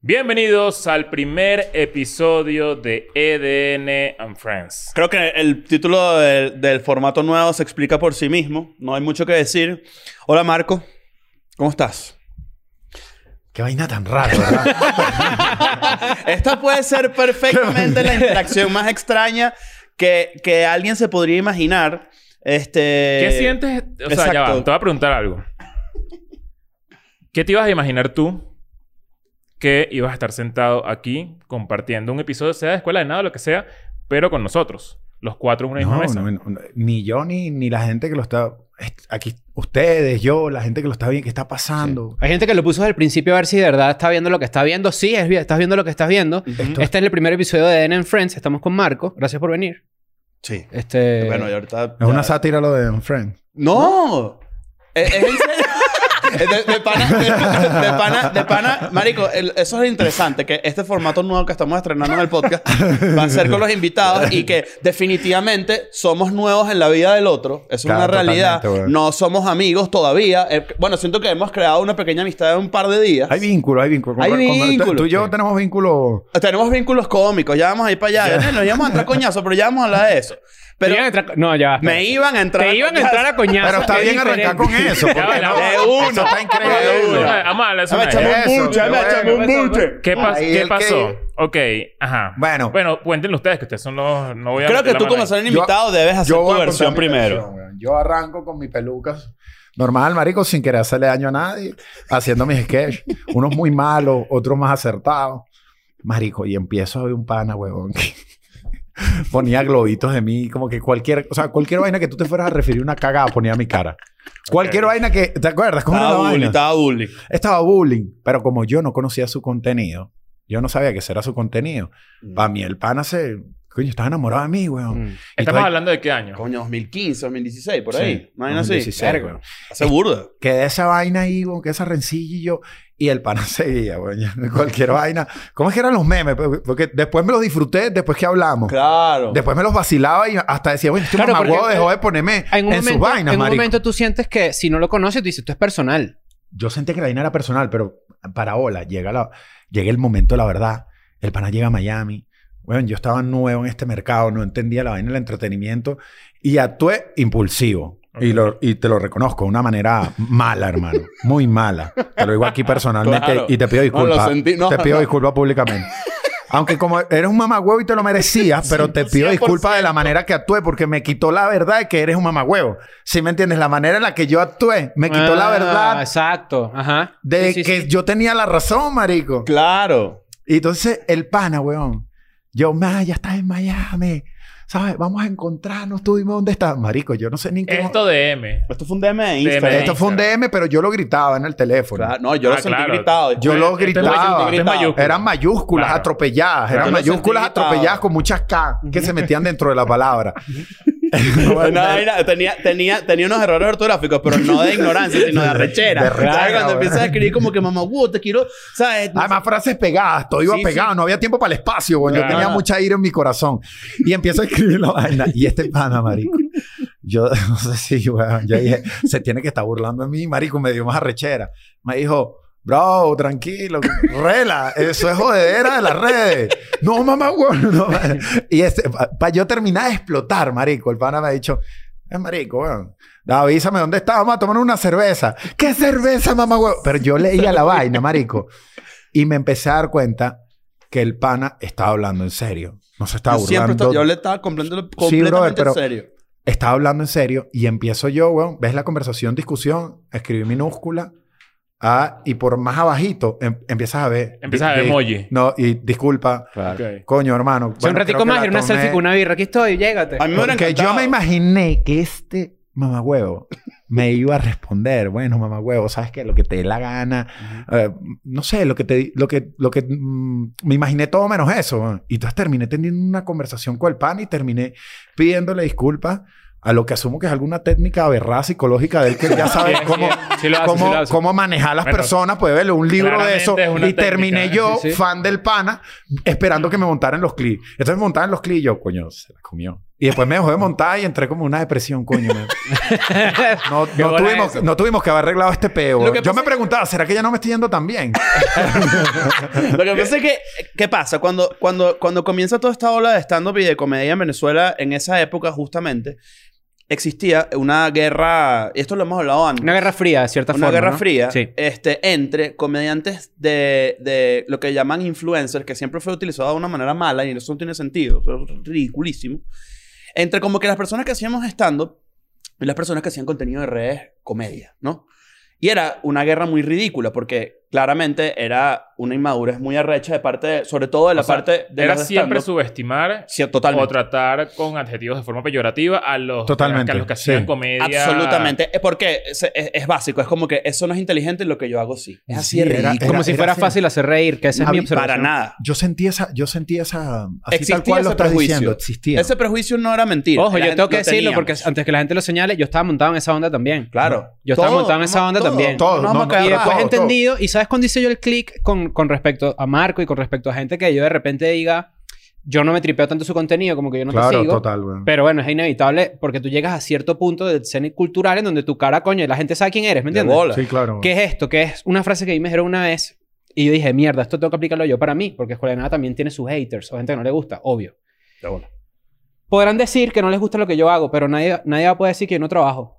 Bienvenidos al primer episodio de EDN and Friends. Creo que el título del, del formato nuevo se explica por sí mismo. No hay mucho que decir. Hola Marco, ¿cómo estás? Qué vaina tan rara, ¿verdad? Esta puede ser perfectamente la interacción más extraña que, que alguien se podría imaginar. Este... ¿Qué sientes? O sea, ya va, te voy a preguntar algo. ¿Qué te ibas a imaginar tú que ibas a estar sentado aquí compartiendo un episodio, sea de Escuela de Nada o lo que sea, pero con nosotros, los cuatro en una misma No, mesa? no, no, ni yo ni, ni la gente que lo está... est- Aquí, ustedes, yo, la gente que lo está viendo, que está pasando. Hay gente que lo puso desde el principio a ver si de verdad está viendo lo que está viendo. Sí, es, bien, estás viendo lo que estás viendo. Este es el primer episodio de DN Friends. Estamos con Marco. Gracias por venir. Sí. Este... Bueno, y ahorita... Es una sátira lo de Friend. ¡No! ¿Es, es en serio? De, de pana, de, de pana, de pana, marico, el- eso es interesante, que este formato nuevo que estamos estrenando en el podcast va a ser con los invitados y que definitivamente somos nuevos en la vida del otro. Eso es una realidad. No somos amigos todavía. Eh, bueno, siento que hemos creado una pequeña amistad en un par de días. Hay vínculo, hay vínculo. Hay vínculo, Tú y yo sí. tenemos vínculo... Tenemos vínculos cómicos, ya vamos a ir para allá. Nos íbamos a entrar coñazo, pero ya vamos a hablar de eso. Pero Te iban a entrar- No, ya. me iban a entrar Te iban a entrar a coñazo. Pero está bien arrancar con eso. de una. Eso está increíble. Vamos a hablar de un buche, un buche. ¿Qué, pas- Ahí ¿qué el que- pasó? Ok, ajá. Bueno. Bueno, cuéntenlo ustedes, que ustedes son los... No voy a Creo que tú como ser invitado debes hacer tu versión primero. Yo arranco con mi pelucas. Normal, marico, sin querer hacerle daño a nadie. Haciendo mis sketches. Unos muy malos, otros más acertados. Marico, y empiezo a ver un pana, huevón. que ponía globitos de mí. Como que cualquier... O sea, cualquier vaina que tú te fueras a referir una cagada ponía mi cara. Cualquier vaina que... ¿Te acuerdas? ¿Cómo Estaba bullying, vaina? estaba bullying. Estaba bullying. Pero como yo no conocía su contenido, yo no sabía que ese era su contenido. Para mí, el pana se... Coño, estaba enamorado de mí, weón. Mm. Estamos hablando de qué año. Coño, 2015, 2016, por Sí, ahí. No hay así. 2016, Verga. weón. Hace burda. Quedé esa vaina ahí, weón, que esa rencilla y yo... Y el pana seguía, weón. Cualquier vaina. ¿Cómo es que eran los memes? Porque- después me los disfruté después que hablamos. Claro. Después me los vacilaba y hasta decía, bueno, este Claro, mamagüevo dejó de ponerme En un, en sus momento, vainas, en un marico. momento tú sientes que si no lo conoces, tú dices, esto es personal. Yo sentí que la vaina era personal, pero para hola, llega, la, llega el momento de la verdad. El pana llega a Miami. Bueno, yo estaba nuevo en este mercado, no entendía la vaina del entretenimiento y actué impulsivo. Y, Ok. lo, y te lo reconozco de una manera mala, hermano. Muy mala. Te lo digo aquí personalmente Claro. y te pido No, disculpas. sentí- no, te pido no. disculpas públicamente. Aunque como eres un mamagüevo y te lo merecías, pero te pido 100%. disculpas de la manera que actué porque me quitó la verdad de que eres un mamagüevo. ¿Sí me entiendes? La manera en la que yo actué me quitó la Ah, verdad Exacto. Ajá. de Sí, sí, que yo tenía la razón, marico. Claro. Y entonces el pana, weón. Yo, ma, ya estás en Miami. ¿Sabes? Vamos a encontrarnos. Tú dime dónde estás. Marico, yo no sé ni qué. Esto de M. Esto fue un DM de Instagram. DM. Esto fue un DM, pero yo lo gritaba en el teléfono. Claro. No, yo Ah, lo sentí claro. gritado. Yo lo Esto es gritaba. mayu- esto es mayúscula. Eran mayúsculas Claro. atropelladas. Eran sentí mayúsculas atropelladas con muchas K que se metían dentro de la palabra. Una vaina- tenía, tenía, tenía unos errores ortográficos, pero no de ignorancia, sino de arrechera. De ¿Sabes? Cuando empiezas a escribir como que mamá, wow, te quiero, ¿sabes? Además, frases pegadas, todo iba Sí, pegado, sí. no había tiempo para el espacio, güey. Yo tenía mucha ira en mi corazón. Y empiezo a escribir la vaina. Y este pana, marico. Yo no sé si, weón. Yo dije, se tiene que estar burlando de mí, marico. Me dio más arrechera. Me dijo, bro, tranquilo, rela. Eso es jodedera de las redes. No, mamá, weón. No, y este, para yo terminar de explotar, marico, el pana me ha dicho, es marico, weón. Da, avísame dónde está, vamos a tomar una cerveza. ¿Qué cerveza, mamá, weón? Pero yo leía la vaina, marico. Y me empecé a dar cuenta que el pana estaba hablando en serio. No se estaba Yo burlando. yo le estaba completamente, Sí, brother, completamente pero- en serio. Estaba hablando en serio y empiezo yo, weón. ¿Ves la conversación, discusión? Escribí minúscula. Ah, y por más abajito em- empiezas a ver. Empiezas a ver emoji. No, y disculpa. Ok. Coño, hermano. O sea, un ratico más y una selfie con una birra. Aquí estoy, llégate. A mí me Porque yo me imaginé que este mamagüevo me iba a responder, bueno, mamagüevo, sabes que lo que te dé la gana, eh, no sé, lo que te lo que lo que mm, me imaginé todo menos eso. Y entonces terminé teniendo una conversación con el pan y terminé pidiéndole disculpas a lo que asumo que es alguna técnica aberrada psicológica de él que ya sabe Sí, cómo, sí, sí lo hace, cómo, manejar a las Bueno, personas. Puede verle un libro de eso. es Y terminé técnica, yo, fan del pana, esperando que me montaran los clips. Entonces me montaban los clips y yo, coño, se la comió. Y después me dejó de montar y entré como en una depresión, coño. No, tuvimos, no tuvimos que haber arreglado este peo. Yo me preguntaba, ¿será que ya no me estoy yendo tan bien? Lo que pasa es que, ¿qué pasa? Cuando, cuando, cuando comienza toda esta ola de stand-up y de comedia en Venezuela, en esa época justamente, existía una guerra, y esto lo hemos hablado antes, Una guerra fría, de cierta una forma. guerra ¿no? fría Sí. este, entre comediantes de, de lo que llaman influencers, que siempre fue utilizado de una manera mala y eso no tiene sentido, eso es ridiculísimo. Entre como que las personas que hacíamos stand-up y las personas que hacían contenido de redes comedia, ¿no? Y era una guerra muy ridícula porque claramente era una inmadurez muy arrecha de parte, de- sobre todo de la O sea, parte de Era los siempre subestimar Sí, totalmente. o tratar con adjetivos de forma peyorativa a los, Totalmente, a los que hacían sí. comedia. Absolutamente. Es porque es, es- es básico. Es como que eso no es inteligente y lo que yo hago sí. Es así Sí, de era- ridículo. Como si era fuera así. fácil hacer reír, que esa es mi observación. Para nada. Yo sentí esa, yo sentí esa, así Existía tal cual lo ese estás prejuicio. diciendo, existía. Ese prejuicio no era mentira. Ojo, La yo tengo que lo decirlo porque antes que la gente lo señale, yo estaba montado en esa onda también. Claro. Yo estaba montado en esa onda también. todo. Y después entendido, y ¿sabes cuándo hice yo el click con, con respecto a Marco y con respecto a gente que yo de repente diga, yo no me tripeo tanto su contenido como que yo no te claro, sigo? total, güey. Pero bueno, es inevitable porque tú llegas a cierto punto del escena cultural en donde tu cara, coño, y la gente sabe quién eres, ¿me De entiendes? bola. Sí, claro. ¿Qué es esto? ¿Qué es una frase que a mí me dijeron una vez y yo dije, mierda, esto tengo que aplicarlo yo para mí, porque Escuela de Nada también tiene sus haters o gente que no le gusta, obvio. De bola. Podrán decir que no les gusta lo que yo hago, pero nadie, nadie va a poder decir que yo no trabajo.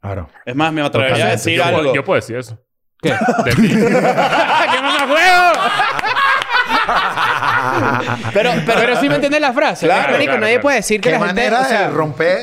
Claro. Es más, me atrevería a decir yo, algo. puedo, yo puedo decir eso. ¿Qué? De ti. ¡Qué mamajuego! Pero, pero, Pero sí me entiendes la frase. Claro, Marico, claro, nadie claro. puede decir que la gente... manera o sea, de romper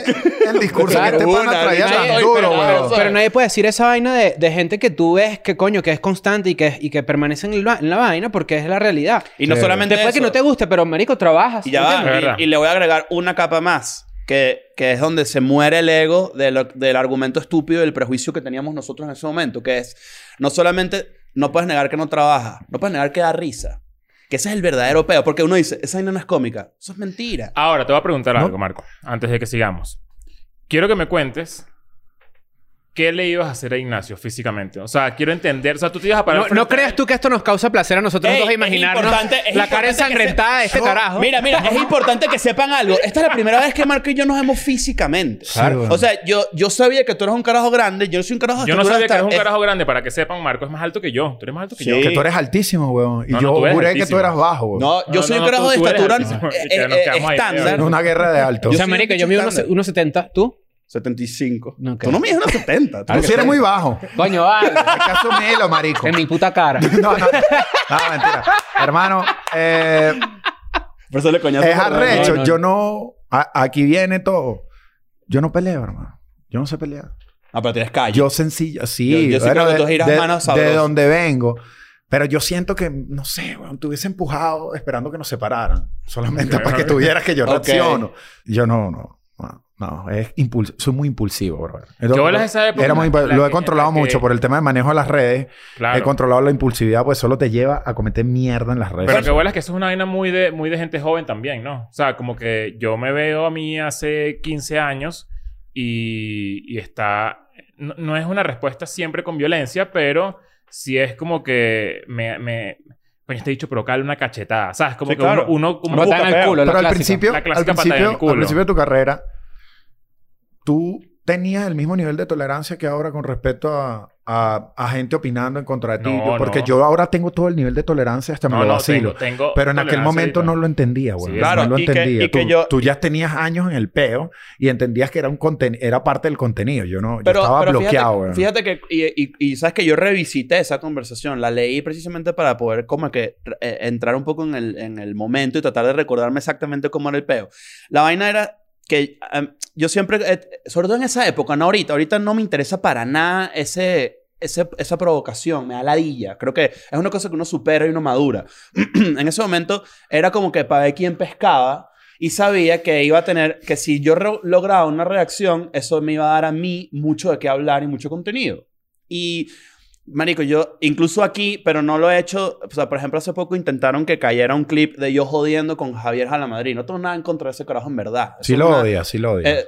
el discurso Claro, que pana una, traía nadie- tan pero- duro, pero- pero- Pero nadie puede decir esa vaina de, de gente que tú ves que coño, que es constante y que, y que permanece en, el va- en la vaina porque es la realidad. y no Sí. solamente Después eso. que no te guste, pero marico, trabajas. Y ya va. Y, y le voy a agregar una capa más. Que, que es donde se muere el ego de lo- del argumento estúpido y el prejuicio que teníamos nosotros en ese momento. Que es, no solamente no puedes negar que no trabaja, no puedes negar que da risa. Que ese es el verdadero peo. Porque uno dice, esa no es cómica. Eso es mentira. Ahora, te voy a preguntar No. algo, Marco, antes de que sigamos. Quiero que me cuentes qué le ibas a hacer a Ignacio físicamente. O sea, quiero entender. O sea, tú te ibas a parar. No, no a creas tú que esto nos causa placer a nosotros Ey, dos es imaginarnos importante- es la cara se- ensangrentada de este Yo- carajo. Mira, mira, es importante que sepan algo. Esta es la primera vez que Marco y yo nos vemos físicamente. Weón. O sea, yo, yo sabía que tú eres un carajo grande. Yo no soy un carajo de Yo no sabía que eres un carajo grande. Para que sepan, Marco es más alto que yo. Tú eres más alto que Sí. yo. Que tú eres altísimo, weón. Y No, no, yo juré que tú eras bajo, weón. No, yo No, soy no, un carajo tú- de estatura eh, eh, estándar. Es una guerra de alto. o yo sea, un yo mido bicho unos, unos 70. ¿Tú? 75. No. Tú no mides unos 70. Tú sí eres muy bajo. Coño, vale. Hay que asumirlo, marico. en mi puta cara. No, no, no. No, mentira. Hermano, eh, Por eso le coñazo. es por arrecho. no, no. Yo no... a- aquí viene todo. Yo no peleo, hermano. Yo no sé pelear. Ah, pero tienes calle. Yo sencillo, sí. Yo- yo sí creo que tú giras de, manos de sabroso. donde vengo. Pero yo siento que, no sé, weón, te hubiese empujado esperando que nos separaran. Solamente para que tuvieras que yo Ok. reacciono. Yo no, no. No, es impuls soy muy impulsivo, bro. ¿Qué bolas esa época? Era muy La lo he controlado la que- mucho por el tema de manejo de las redes. Claro. He controlado la impulsividad, pues solo te lleva a cometer mierda en las redes. Pero que vuelas que eso es una vaina muy de, muy de gente joven también, ¿no? O sea, como que yo me veo a mí hace 15 años y, y está... No, no es una respuesta siempre con violencia, pero sí es como que me... me Coño, este dicho provoca una cachetada. ¿Sabes? Como Sí, que claro. uno... uno como Una Botan al culo, la Pero al clásica. principio, La al en principio, al principio de tu carrera, tú tenías el mismo nivel de tolerancia que ahora con respecto a, a- a gente opinando en contra de ti. No, Yo- porque no. yo ahora tengo todo el nivel de tolerancia hasta me No, lo vacilo. tengo, tengo Pero en aquel momento y no lo entendía, güey. Sí, claro, no lo y que- entendía. que tú, yo- tú ya tenías años en el peo y entendías que era un conten era parte del contenido. Yo no, yo Pero, estaba pero bloqueado, güey. fíjate, fíjate que, y, y- y sabes que yo revisité esa conversación, la leí precisamente para poder como que eh, entrar un poco en el, en el momento y tratar de recordarme exactamente cómo era el peo. La vaina era que yo siempre, eh, sobre todo en esa época, no ahorita, ahorita no me interesa para nada ese, ese- esa provocación, me da ladilla. Creo que es una cosa que uno supera y uno madura. en ese momento era como que para ver pescaba y sabía que iba a tener, que si yo lograba una reacción, eso me iba a dar a mí mucho de qué hablar y mucho contenido. Y Marico, yo incluso aquí, pero no lo he hecho. O sea, por ejemplo, hace poco intentaron que cayera un clip de yo jodiendo con Javier Jalamadrid. No tengo nada en contra de ese carajo en verdad. Sí Eso lo es una- odia, sí lo odia. eh,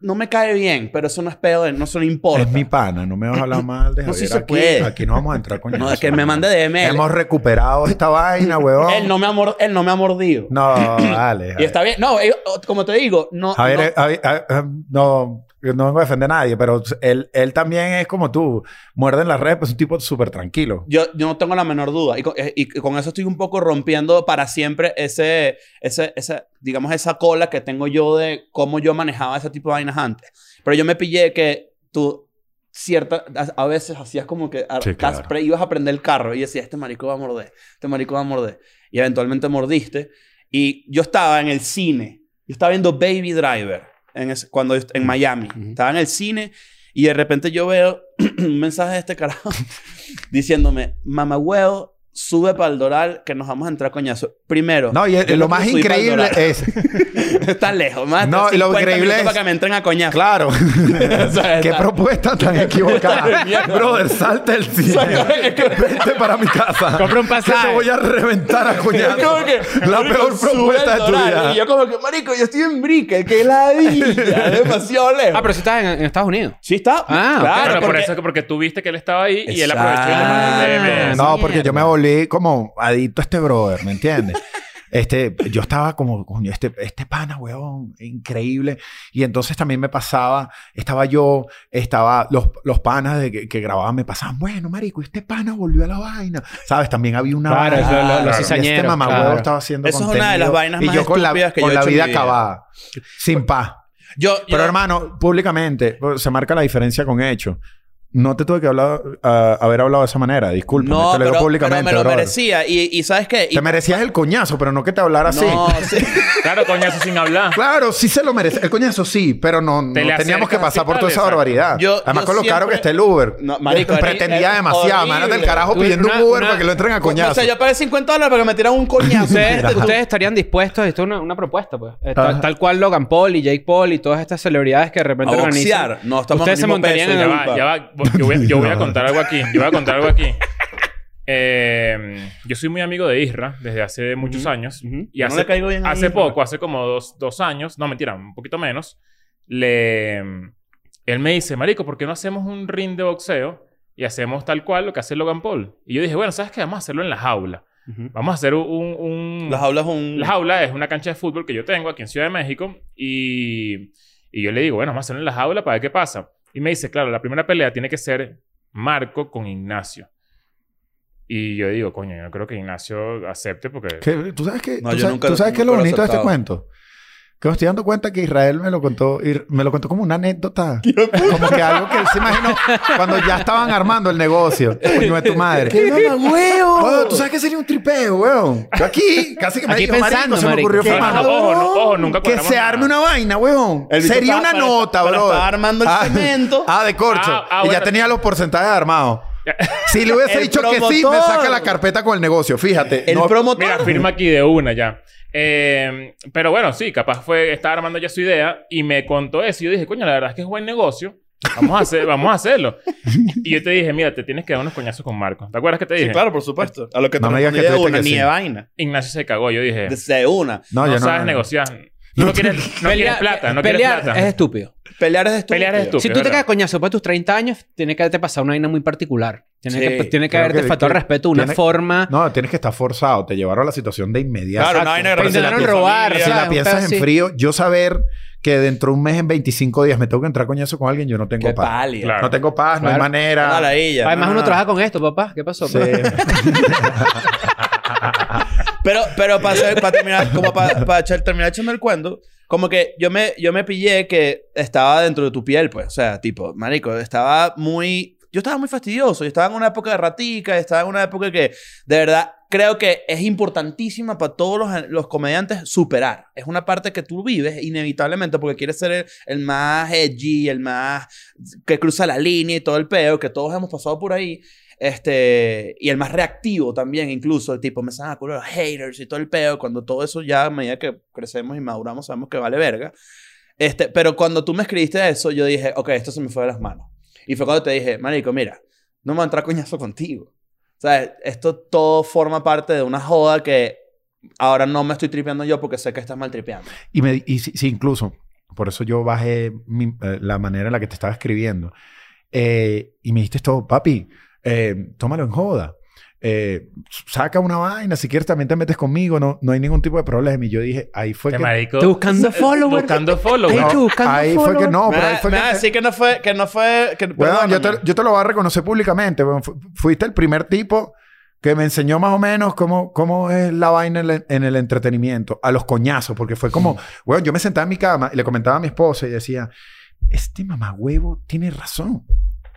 no me cae bien, pero eso no es pedo, de- no se le importa. es mi pana, no me vas a hablar mal de No, sí Javier se aquí. puede. Aquí no vamos a entrar con No, es que me mande DM. él. Hemos recuperado esta vaina, huevón. Él no me ha, él no me ha mordido. No, dale. Y está bien. No, eh, como te digo, no. Javier, no- Javier, eh, eh, no, no vengo a defender a nadie, pero él, él también es como tú. Muerde en las redes, pues es un tipo súper tranquilo. Yo, yo no tengo la menor duda. Y con, eh, y con eso estoy un poco rompiendo para siempre ese, ese, ese, digamos, esa cola que tengo yo de cómo yo manejaba ese tipo de vainas antes. Pero yo me pillé que tú, cierta, a, a veces hacías como que a- Sí, claro. pre- ibas a prender el carro y decías, este marico va a morder, este marico va a morder. Y eventualmente mordiste. Y yo estaba en el cine. Yo estaba viendo Baby Driver en, ese- cuando, en Miami. Estaba en el cine y de repente yo veo un mensaje de este carajo diciéndome, mamá huevo, sube para el Doral que nos vamos a entrar a coñazo. Primero. No, y lo más increíble es... Está lejos. Más No, lo 50 increíble es- para que me entren a coñazo. Claro. sea, Qué propuesta tan equivocada. Brother, salte el cine. Vente para mi casa. Compra un Que te pasaje. voy a reventar a coñazo. como que, La marico, peor propuesta de tu vida. Y yo como que, marico, yo estoy en Brickell, que ladilla. es demasiado lejos. Ah, pero si estás en, en Estados Unidos. Sí está. Ah, claro. Por porque- eso que porque tú viste que él estaba ahí y él Exacto. aprovechó y le mandó un DM. No, porque yo me mierda. Volví como adicto a este brother, ¿me entiendes? Este, yo estaba como, coño, este, este pana, weón, increíble. Y entonces también me pasaba, estaba yo, estaba los, los panas de que, que grababan, me pasaban, bueno, marico, este pana volvió a la vaina. ¿Sabes? También había una Claro, vaina. eso, lo- los Y este mamá claro. estaba haciendo Eso es una de las vainas y más yo con la, estúpidas que yo con he la vida vida. acabada, sin paz. Yo, Pero yo- hermano, públicamente, pues, se marca la diferencia con hecho. No te tuve que hablar, haber hablado de esa manera, disculpa. no, te lo digo pero, públicamente. pero me lo brother. merecía. Y, y ¿sabes qué? Y- Te merecías el coñazo, pero no que te hablara así. No, sí. Claro, coñazo sin hablar. Claro, sí se lo merece. El coñazo sí, pero no, teníamos que pasar por toda esa barbaridad. Yo- Además, yo con lo caro que está el Uber. No, marico, pretendía demasiado. horrible. Imagínate el carajo Tú- pidiendo una- un Uber una- para que lo entren a O coñazo. sea, yo pagué 50 dólares para que me tiraran un coñazo. Ustedes, ustedes estarían dispuestos, esto es una, una propuesta, pues. Eh. Tal, tal cual Logan Paul y Jake Paul y todas estas celebridades que de repente organizan. No, estamos Ustedes en se montarían en el... Yo voy, yo voy a contar algo aquí. Yo voy a contar algo aquí. Eh, yo soy muy amigo de Isra desde hace muchos años. Y Yo hace, caigo bien a poco, hace como dos, dos años, no mentira, un poquito menos, le, él me dice, Marico, ¿por qué no hacemos un ring de boxeo y hacemos tal cual lo que hace Logan Paul? Y yo dije, bueno, ¿sabes qué? Vamos a hacerlo en la jaula. Ujú. Vamos a hacer un... un- Las aulas un... La jaula es una cancha de fútbol que yo tengo aquí en Ciudad de México y, y yo le digo, bueno, vamos a hacerlo en la jaula para ver qué pasa. Y me dice, claro, la primera pelea tiene que ser Marco con Ignacio. Y yo digo, coño, yo no creo que Ignacio acepte porque... Que- ¿Tú sabes qué? No, ¿Tú sabes, nunca- tú sabes qué es lo bonito de este cuento? Que me estoy dando cuenta que Israel me lo contó, me lo contó como una anécdota. como que algo que él se imaginó cuando ya estaban armando el negocio. Coño de tu madre. ¡Qué mamagüevo! Weón, ¿Tú sabes qué sería un tripeo, weón? Yo aquí, casi que me Aquí dijo, pensando, marico, se me ocurrió ¿Qué? Ojo, fumando. ojo, no- ojo, nunca Que se nada. arme una vaina, bicho Sería una nota, bro. estaba armando el cemento. Ah, de corcho. Ah, ah, y ya tenía los porcentajes armados. Si le hubiese dicho que sí, me saca la carpeta con el negocio. Fíjate. El no- promotor. Mira, firma aquí de una ya. Eh, pero bueno, sí, capaz fue... Estaba armando ya su idea y me contó eso. Y yo dije, coño, la verdad es que es buen negocio. Vamos a, hacer, vamos a hacerlo. Y yo te dije, mira, te tienes que dar unos coñazos con Marco. ¿Te acuerdas que te dije? Sí, claro, por supuesto. A lo que No te me digas que tuviste una, que ni sí. de vaina. Ignacio se cagó. Yo dije, De una. No, no, yo no. sabes negociar. No, quieres, no quieres Pelea- plata. No quieres pelear plata. es estúpido. Pelear es estúpido. Pelear es estúpido. Si tú te ¿verdad? caes coñazo por tus 30 años, tiene que haberte pasado una vaina muy particular. Tiene Sí, que, tiene que creo haberte que- faltado que respeto, una tiene- forma. No, tienes que estar forzado. Te llevaron a la situación de inmediato. Claro, no hay una Te intentaron relación robar. Si ¿sabes? la Un piensas en frío, yo saber que dentro de un mes, en 25 días, me tengo que entrar coñazo con alguien, yo no tengo Qué paz. pálida. Claro. No tengo paz, no hay Claro. manera. Además, no, uno no. trabaja con esto, papá. ¿Qué pasó? Sí. Pero, pero para, hacer- para terminar, como para, para echar- terminar echando el cuento, como que yo me, yo me pillé que estaba dentro de tu piel, pues. O sea, tipo, marico, estaba muy... Yo estaba muy fastidioso. Yo estaba en una época de ratica. Estaba en una época que, de verdad, creo que es importantísima para todos los, los comediantes superar. Es una parte que tú vives inevitablemente porque quieres ser el, el más edgy, el más... que cruza la línea y todo el peo, que todos hemos pasado por ahí. Este, y el más reactivo también, incluso, tipo, me salen a los haters y todo el peo, cuando todo eso ya a medida que crecemos y maduramos sabemos que vale verga. Este, pero cuando tú me escribiste eso, yo dije, ok, esto se me fue de las manos. Y fue cuando te dije, marico, mira, no me voy a entrar coñazo contigo. O sea, esto todo forma parte de una joda que ahora no me estoy tripeando yo porque sé que estás mal tripeando. Y, me, y sí, incluso, por eso yo bajé mi- eh, la manera en la que te estaba escribiendo. Eh, y me dijiste esto, papi, eh, tómalo en joda. Eh, saca una vaina, si quieres también te metes conmigo, no, no hay ningún tipo de problema. Y yo dije, ahí fue Que marico... Estoy buscando followers. Buscando followers. No, buscando ahí fue que followers. no, me pero ahí fue me que... va a decir que no fue... Que no fue que, Weón, yo, te, yo te lo voy a reconocer públicamente. Fu- Fuiste el primer tipo que me enseñó más o menos cómo, cómo es la vaina en el, en el entretenimiento. A los coñazos. Porque fue como... Bueno, yo me sentaba en mi cama y le comentaba a mi esposa y decía... Este mamagüevo tiene razón.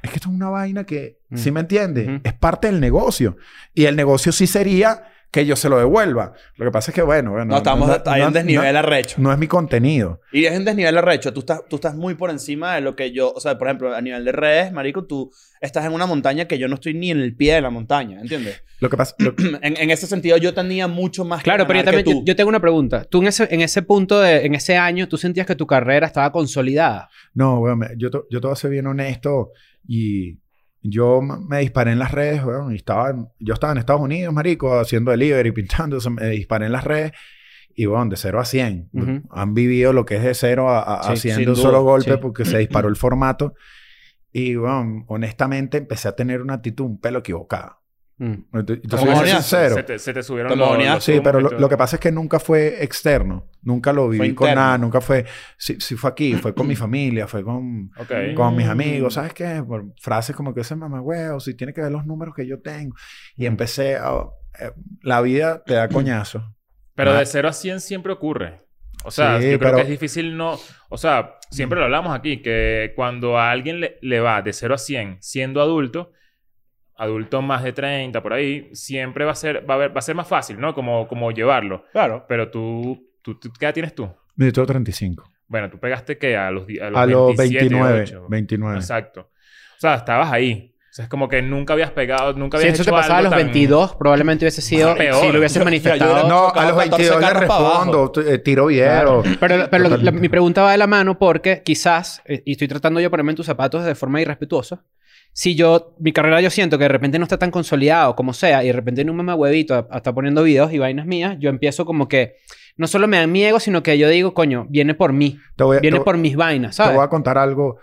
Es que esto es una vaina que... Mm. ¿Sí me entiende? Ujú. Es parte del negocio. Y el negocio sí sería que yo se lo devuelva. Lo que pasa es que, bueno... bueno No, estamos... hay no- un desnivel no- arrecho. no es mi contenido. Y es un desnivel arrecho. Tú estás, tú estás muy por encima de lo que yo... O sea, por ejemplo, a nivel de redes, marico, tú estás en una montaña que yo no estoy ni en el pie de la montaña. ¿Entiendes? Lo que pasa... lo- en, en ese sentido, yo tenía mucho más que Claro, pero yo que también yo, tengo una pregunta. Tú en ese, en ese punto, de, en ese año, ¿tú sentías que tu carrera estaba consolidada? No, me- yo, te- yo a ser bien honesto y yo me disparé en las redes, y estaba, yo estaba en Estados Unidos, marico, haciendo delivery, pintando, me disparé en las redes y, weón, de 0 a 100. Ujú. Han vivido lo que es de 0 a, Sí, un duda, solo golpe sí. porque se disparó el formato y, weón, honestamente empecé a tener una actitud un pelo equivocada. Mm. Entonces, ¿Cómo soy moneaste? sincero. Se te, se te subieron los, los Sí, pero lo, lo que pasa es que nunca fue externo. Nunca lo viví con nada. Nunca fue... Sí, sí fue aquí. Fue con mi familia. Fue con Ok. con mis Mm. amigos, ¿sabes qué? Por frases como que ese mamagüeo, si tiene que ver los números que yo tengo. Y empecé a... eh, la vida te da coñazo. Pero Ah. de 0 a 100 siempre ocurre. O sea, Sí, yo creo pero- que es difícil no... O sea, siempre lo hablamos aquí, que cuando a alguien le, le va de 0 a 100 siendo adulto, adulto más de 30 por ahí, siempre va a ser, va a, ver- va a ser más fácil, ¿no? Como, como llevarlo. Claro. Pero tú, tú, tú- ¿qué edad tienes tú? Yo tengo 35. Bueno, tú pegaste que a los, a los, A los 27, 29. 28. 29. Exacto. O sea, estabas ahí. O sea, es como que nunca habías pegado, nunca Si habías eso te pasaba a los tan- 22, probablemente hubiese sido... Peor. Si lo hubieses manifestado... yo- yo- No, a los 14 22 le respondo. eh, tiro viero. Pero, pero lo- Total. la- mi pregunta va de la mano porque quizás, eh, y estoy tratando yo de ponerme en tus zapatos de forma irrespetuosa, si yo, mi carrera yo siento que de repente no está tan consolidado como sea y de repente en un mamahuevito está poniendo videos y vainas mías, yo empiezo como que no solo me dan mi ego, sino que yo digo, coño, viene por mí, Te voy, a- viene te- por mis vainas, te voy a contar algo.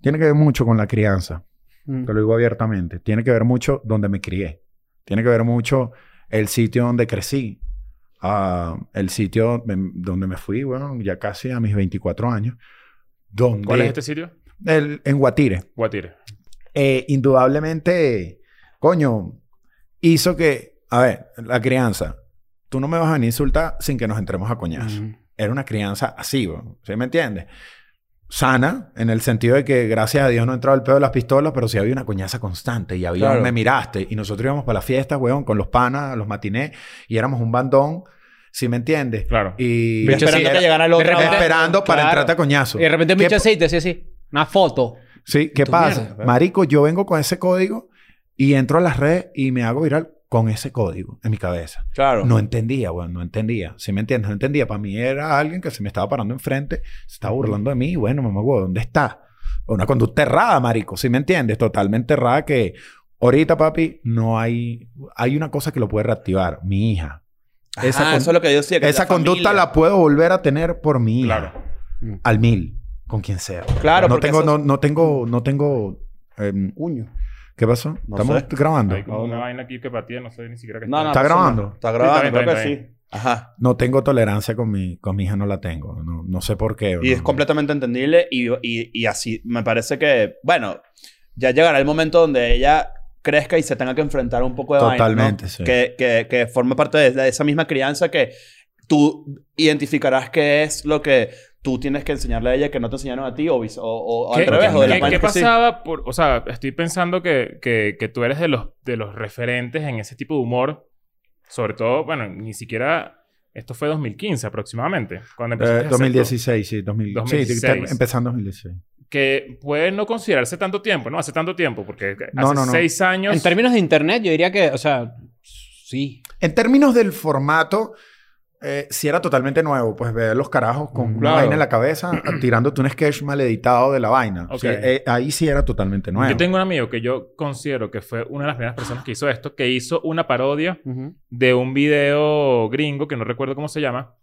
Tiene que ver mucho con la crianza. Mm. Te lo digo abiertamente. Tiene que ver mucho donde me crié. Tiene que ver mucho el sitio donde crecí. Ah, el sitio donde me fui, bueno, ya casi a mis 24 años. Donde, ¿Cuál es este sitio? El- en Guatire. Guatire. Eh, indudablemente, coño, hizo que, a ver, la crianza. Tú no me vas a venir a insultar sin que nos entremos a coñazo. Mm. Era una crianza así. ¿Sí me entiendes? Sana, en el sentido de que gracias a Dios no entraba el pedo de las pistolas, pero sí había una coñaza constante y había Claro. un me miraste. Y nosotros íbamos para la fiesta, weón, con los panas, los matinés, y éramos un bandón, ¿sí me entiendes? Claro. Y hecho, esperando sí, que era- llegara el otro. repente- esperando para Claro. entrarte a coñazo. Y de repente ¿Qué mucho pa- aceite, así, así, una foto. Sí, ¿qué pasa? Marico, yo vengo con ese código y entro a las redes y me hago viral con ese código en mi cabeza. Claro. No entendía, bueno, no entendía. ¿Sí me entiendes? No entendía. Para mí era alguien que se me estaba parando enfrente, se estaba burlando de mí. Bueno, mamá, güey, ¿dónde está? Una conducta errada, marico. ¿Sí me entiendes? Totalmente errada que ahorita, papi, no hay... Hay una cosa que lo puede reactivar. Mi hija. esa Ajá, eso es lo que yo decía. que Esa la conducta familia- la puedo volver a tener por mi hija. Claro. Al mil. Con quien sea. Claro, no tengo, no, no tengo... No tengo... em, Uño. ¿Qué pasó? No ¿Estamos sé. grabando? Hay como No, una no. vaina aquí que para ti no sé ni siquiera qué No, no. ¿Está grabando? Está grabando, Sí, está bien, creo está que sí. Ajá. No tengo tolerancia con mi, con mi hija, no la tengo. No, no sé por qué. Y no- es completamente entendible y, y, y así me parece que, bueno, ya llegará el momento donde ella crezca y se tenga que enfrentar un poco de vaina, ¿no? Totalmente, sí. Que, que, que forma parte de, de esa misma crianza que tú identificarás qué es lo que tú tienes que enseñarle a ella que no te enseñaron a ti o, o, o- al ¿Qué, revés. o de qué- las qué sí. pasaba? Por, o sea, estoy pensando que, que, que tú eres de los, de los referentes en ese tipo de humor. Sobre todo, bueno, ni siquiera... Esto fue 2015 aproximadamente. Cuando empezaste Eh, a hacer todo. 2016, sí. 2000, 2016. Sí, empezando en 2016. Que puede no considerarse tanto tiempo, ¿no? Hace tanto tiempo. Porque No, hace no, no. seis años... En términos de internet, yo diría que, o sea, sí. En términos del formato, eh, sí era totalmente nuevo. Pues ver los carajos con una Claro. vaina en la cabeza, tirándote un sketch mal editado de la vaina. Sí, eh, ahí sí era totalmente nuevo. Yo tengo un amigo que yo considero que fue una de las primeras personas que hizo esto, que hizo una parodia de un video gringo que no recuerdo cómo se llama.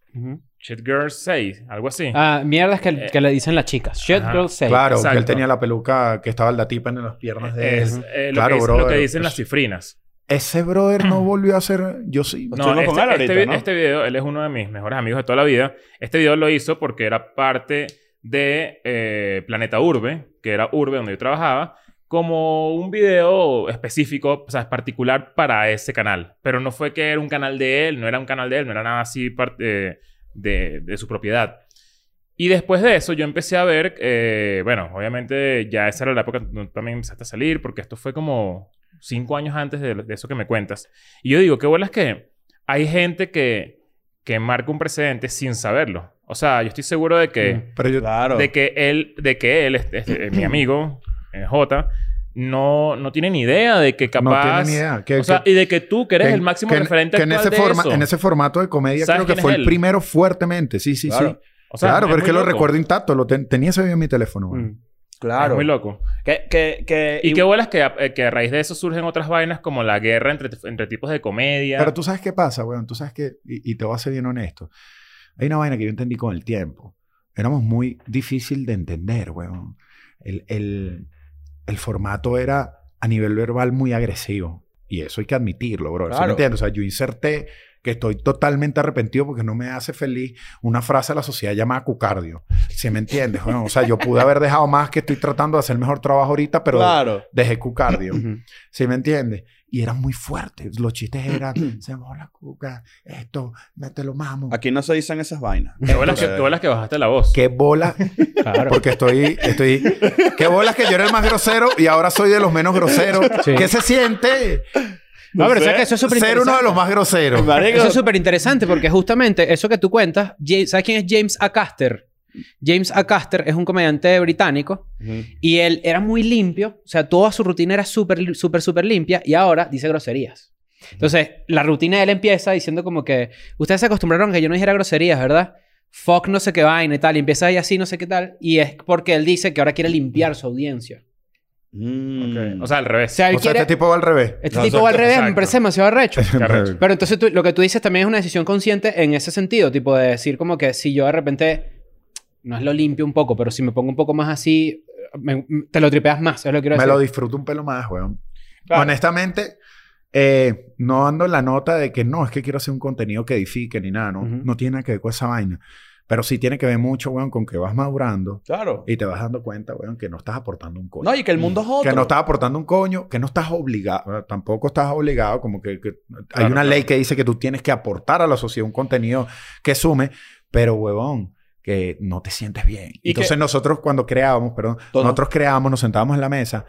Shit Girls Say, algo así. Ah, mierdas que, Eh, que le dicen las chicas. Shit ajá. girl say. Claro, que él tenía la peluca que estaba la tipa en las piernas de es él. eh, lo, Claro, que, dice- brother. lo que dicen las cifrinas. Ese brother no volvió a ser... Yo sí. No, este, con él ahorita, este ¿no? este video, él es uno de mis mejores amigos de toda la vida. Este video lo hizo porque era parte de eh, Planeta Urbe, que era Urbe donde yo trabajaba, como un video específico, o sea, particular para ese canal. Pero no fue que era un canal de él, no era un canal de él, no era nada así par- eh, de, de su propiedad. Y después de eso yo empecé a ver, eh, bueno, obviamente ya esa era la época donde también empezaste a salir, porque esto fue como cinco años antes de, de eso que me cuentas. Y yo digo, qué bolas que hay gente que, que marca un precedente sin saberlo. O sea, yo estoy seguro de que, Pero yo... Claro. de que él, de que él, este, este, mi amigo, eh, J, no, no tiene ni idea de que No capaz... tiene ni idea. Que- o sea, que- y de que tú, que eres que- el máximo referente que en ese, de forma, eso. en ese formato de comedia ¿Sabes creo que fue es el primero fuertemente. Sí, sí, Claro. sí. O sea, claro, pero es que lo loco. recuerdo intacto. Lo ten- tenía ese video en mi teléfono. Mm. Claro. Es muy loco. Que, que, que, Y qué bolas que, a- eh, que a raíz de eso surgen otras vainas como la guerra entre, entre tipos de comedia. Pero tú sabes qué pasa, weón. Tú sabes que... Y, y te voy a ser bien honesto. Hay una vaina que yo entendí con el tiempo. Éramos muy difícil de entender, weón. El, el, el formato era a nivel verbal muy agresivo. Y eso hay que admitirlo, bro. ¿Sí me Claro. entiendes? O sea, yo inserté que estoy totalmente arrepentido porque no me hace feliz una frase de la sociedad llamada cucardio. ¿Sí me entiendes? Bueno, o sea, yo pude haber dejado más que estoy tratando de hacer mejor trabajo ahorita, pero Claro. dejé cucardio. Ujú. ¿Sí me entiendes? Y eran muy fuertes. Los chistes eran, se moja la cuca, esto, mételo mamo. Aquí no se dicen esas vainas. Qué bolas que, qué bolas que bajaste la voz. Qué bola, Claro. porque estoy, estoy, qué bolas que yo era el más grosero y ahora soy de los menos groseros. Sí. ¿Qué se siente No, pero sé. ¿sabes que eso es súper ser uno de los más groseros? Marico, Eso es súper interesante porque justamente eso que tú cuentas, ¿sabes quién es James Acaster? James Acaster es un comediante británico y él era muy limpio, o sea, toda su rutina era súper, súper, súper limpia y ahora dice groserías. Entonces, la rutina de él empieza diciendo como que ustedes se acostumbraron a que yo no dijera groserías, ¿verdad? Fuck no sé qué vaina y tal, y empieza ahí así, no sé qué tal, y es porque él dice que ahora quiere limpiar su audiencia. Mm. Ok. O sea, al revés. O sea, él O sea, quiere... este tipo va al revés. Este No, tipo va al exacto, revés, me exacto. parece demasiado arrecho. Pero entonces tú- lo que tú dices también es una decisión consciente en ese sentido, tipo de decir como que si yo de repente, no es lo limpio un poco, pero si me pongo un poco más así, me- te lo tripeas más, es lo que quiero Me decir. lo disfruto un pelo más, weón. Claro. Honestamente, eh, no ando en la nota de que no, es que quiero hacer un contenido que edifique ni nada, ¿no? Ujú. No tiene nada que ver con esa vaina. Pero sí tiene que ver mucho, weón, con que vas madurando Claro. y te vas dando cuenta, weón, que no estás aportando un coño. No, y que el mundo es otro. que no estás aportando un coño, que no estás obligado, tampoco estás obligado, como que, que hay una claro. ley que dice que tú tienes que aportar a la sociedad un contenido que sume, pero huevón, que no te sientes bien. Y Entonces que- nosotros cuando creábamos, perdón, Todo. nosotros creábamos, nos sentábamos en la mesa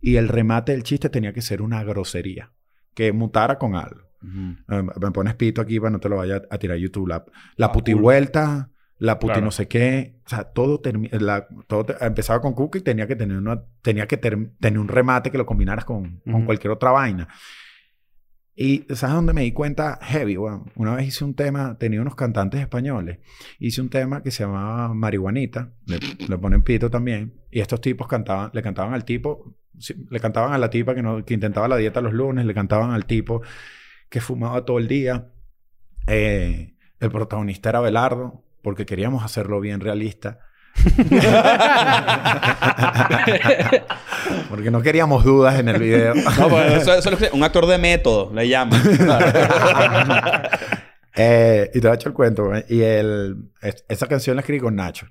y el remate del chiste tenía que ser una grosería, que mutara con algo. Eh, me pones pito aquí para no te lo vaya a tirar YouTube. La, la Ah, puti cool. La puti Claro. no sé qué. O sea, todo, la- todo empezaba con Cookie y tenía que tener, una, tenía que ter- tener un remate que lo combinaras con, con cualquier otra vaina. Y ¿sabes dónde me di cuenta? Heavy, weón. Una vez hice un tema, tenía unos cantantes españoles. Hice un tema que se llamaba Marihuanita. Le, le ponen pito también. Y estos tipos cantaban, le cantaban al tipo, le cantaban a la tipa que, no, que intentaba la dieta los lunes, le cantaban al tipo que fumaba todo el día. Eh, el protagonista era Belardo, porque queríamos hacerlo bien realista. porque no queríamos dudas en el video. No, pues eso, eso es un actor de método, le llaman. Eh, y te a echar el cuento. güey. Y el, es- esa canción la escribí con Nacho.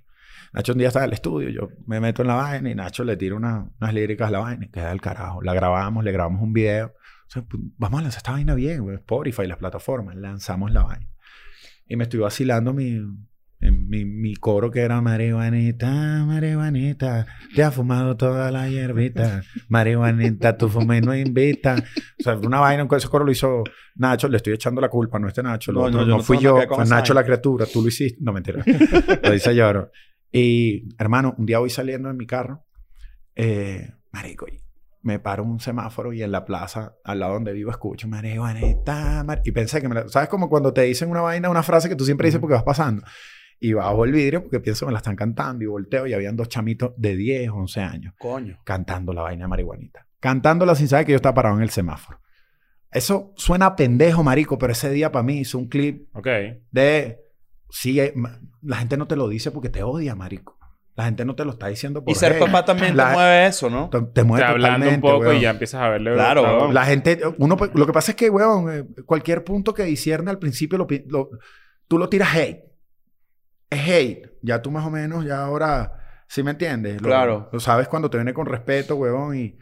Nacho un día estaba en el estudio, yo me meto en la vaina y Nacho le tira una- unas líricas a la vaina y queda del carajo. La grabamos, le grabamos un video. O sea, pues, vamos a lanzar esta vaina bien. Spotify, las plataformas. Lanzamos la vaina. Y me estoy vacilando mi, en mi, mi coro que era marihuanita, marihuanita, te ha fumado toda la hierbita, marihuanita, tu fuma y no invita. O sea, una vaina, ese coro lo hizo Nacho, le estoy echando la culpa, no este Nacho, No, no, no, yo no fui yo, fue Nacho la criatura, tú lo hiciste, no mentira, lo dice lloro. Y hermano, un día voy saliendo en mi carro, eh, marico, me paro en un semáforo y en la plaza, al lado donde vivo, escucho marihuanita, mar-". Y pensé que me la... ¿Sabes? Como cuando te dicen una vaina, una frase que tú siempre dices porque vas pasando. Y bajo el vidrio porque pienso que me la están cantando y volteo y habían dos chamitos de 10, 11 años Coño. cantando la vaina de marihuanita. Cantándola sin saber que yo estaba parado en el semáforo. Eso suena pendejo, marico, pero ese día para mí hizo un clip Ok. de... Sí, eh, la gente no te lo dice porque te odia, marico. La gente no te lo está diciendo por Y ser papá también La- te mueve eso, ¿no? Te, te mueve Te hablando un poco weón. y ya empiezas a verle... Claro, la- weón. La gente, uno, lo que pasa es que, weón, eh, cualquier punto que discierne al principio, lo, lo- tú lo tiras hate. Es hate. Ya tú más o menos, ya ahora, ¿sí me entiendes? Lo, Claro. Lo sabes cuando te viene con respeto, weón, y,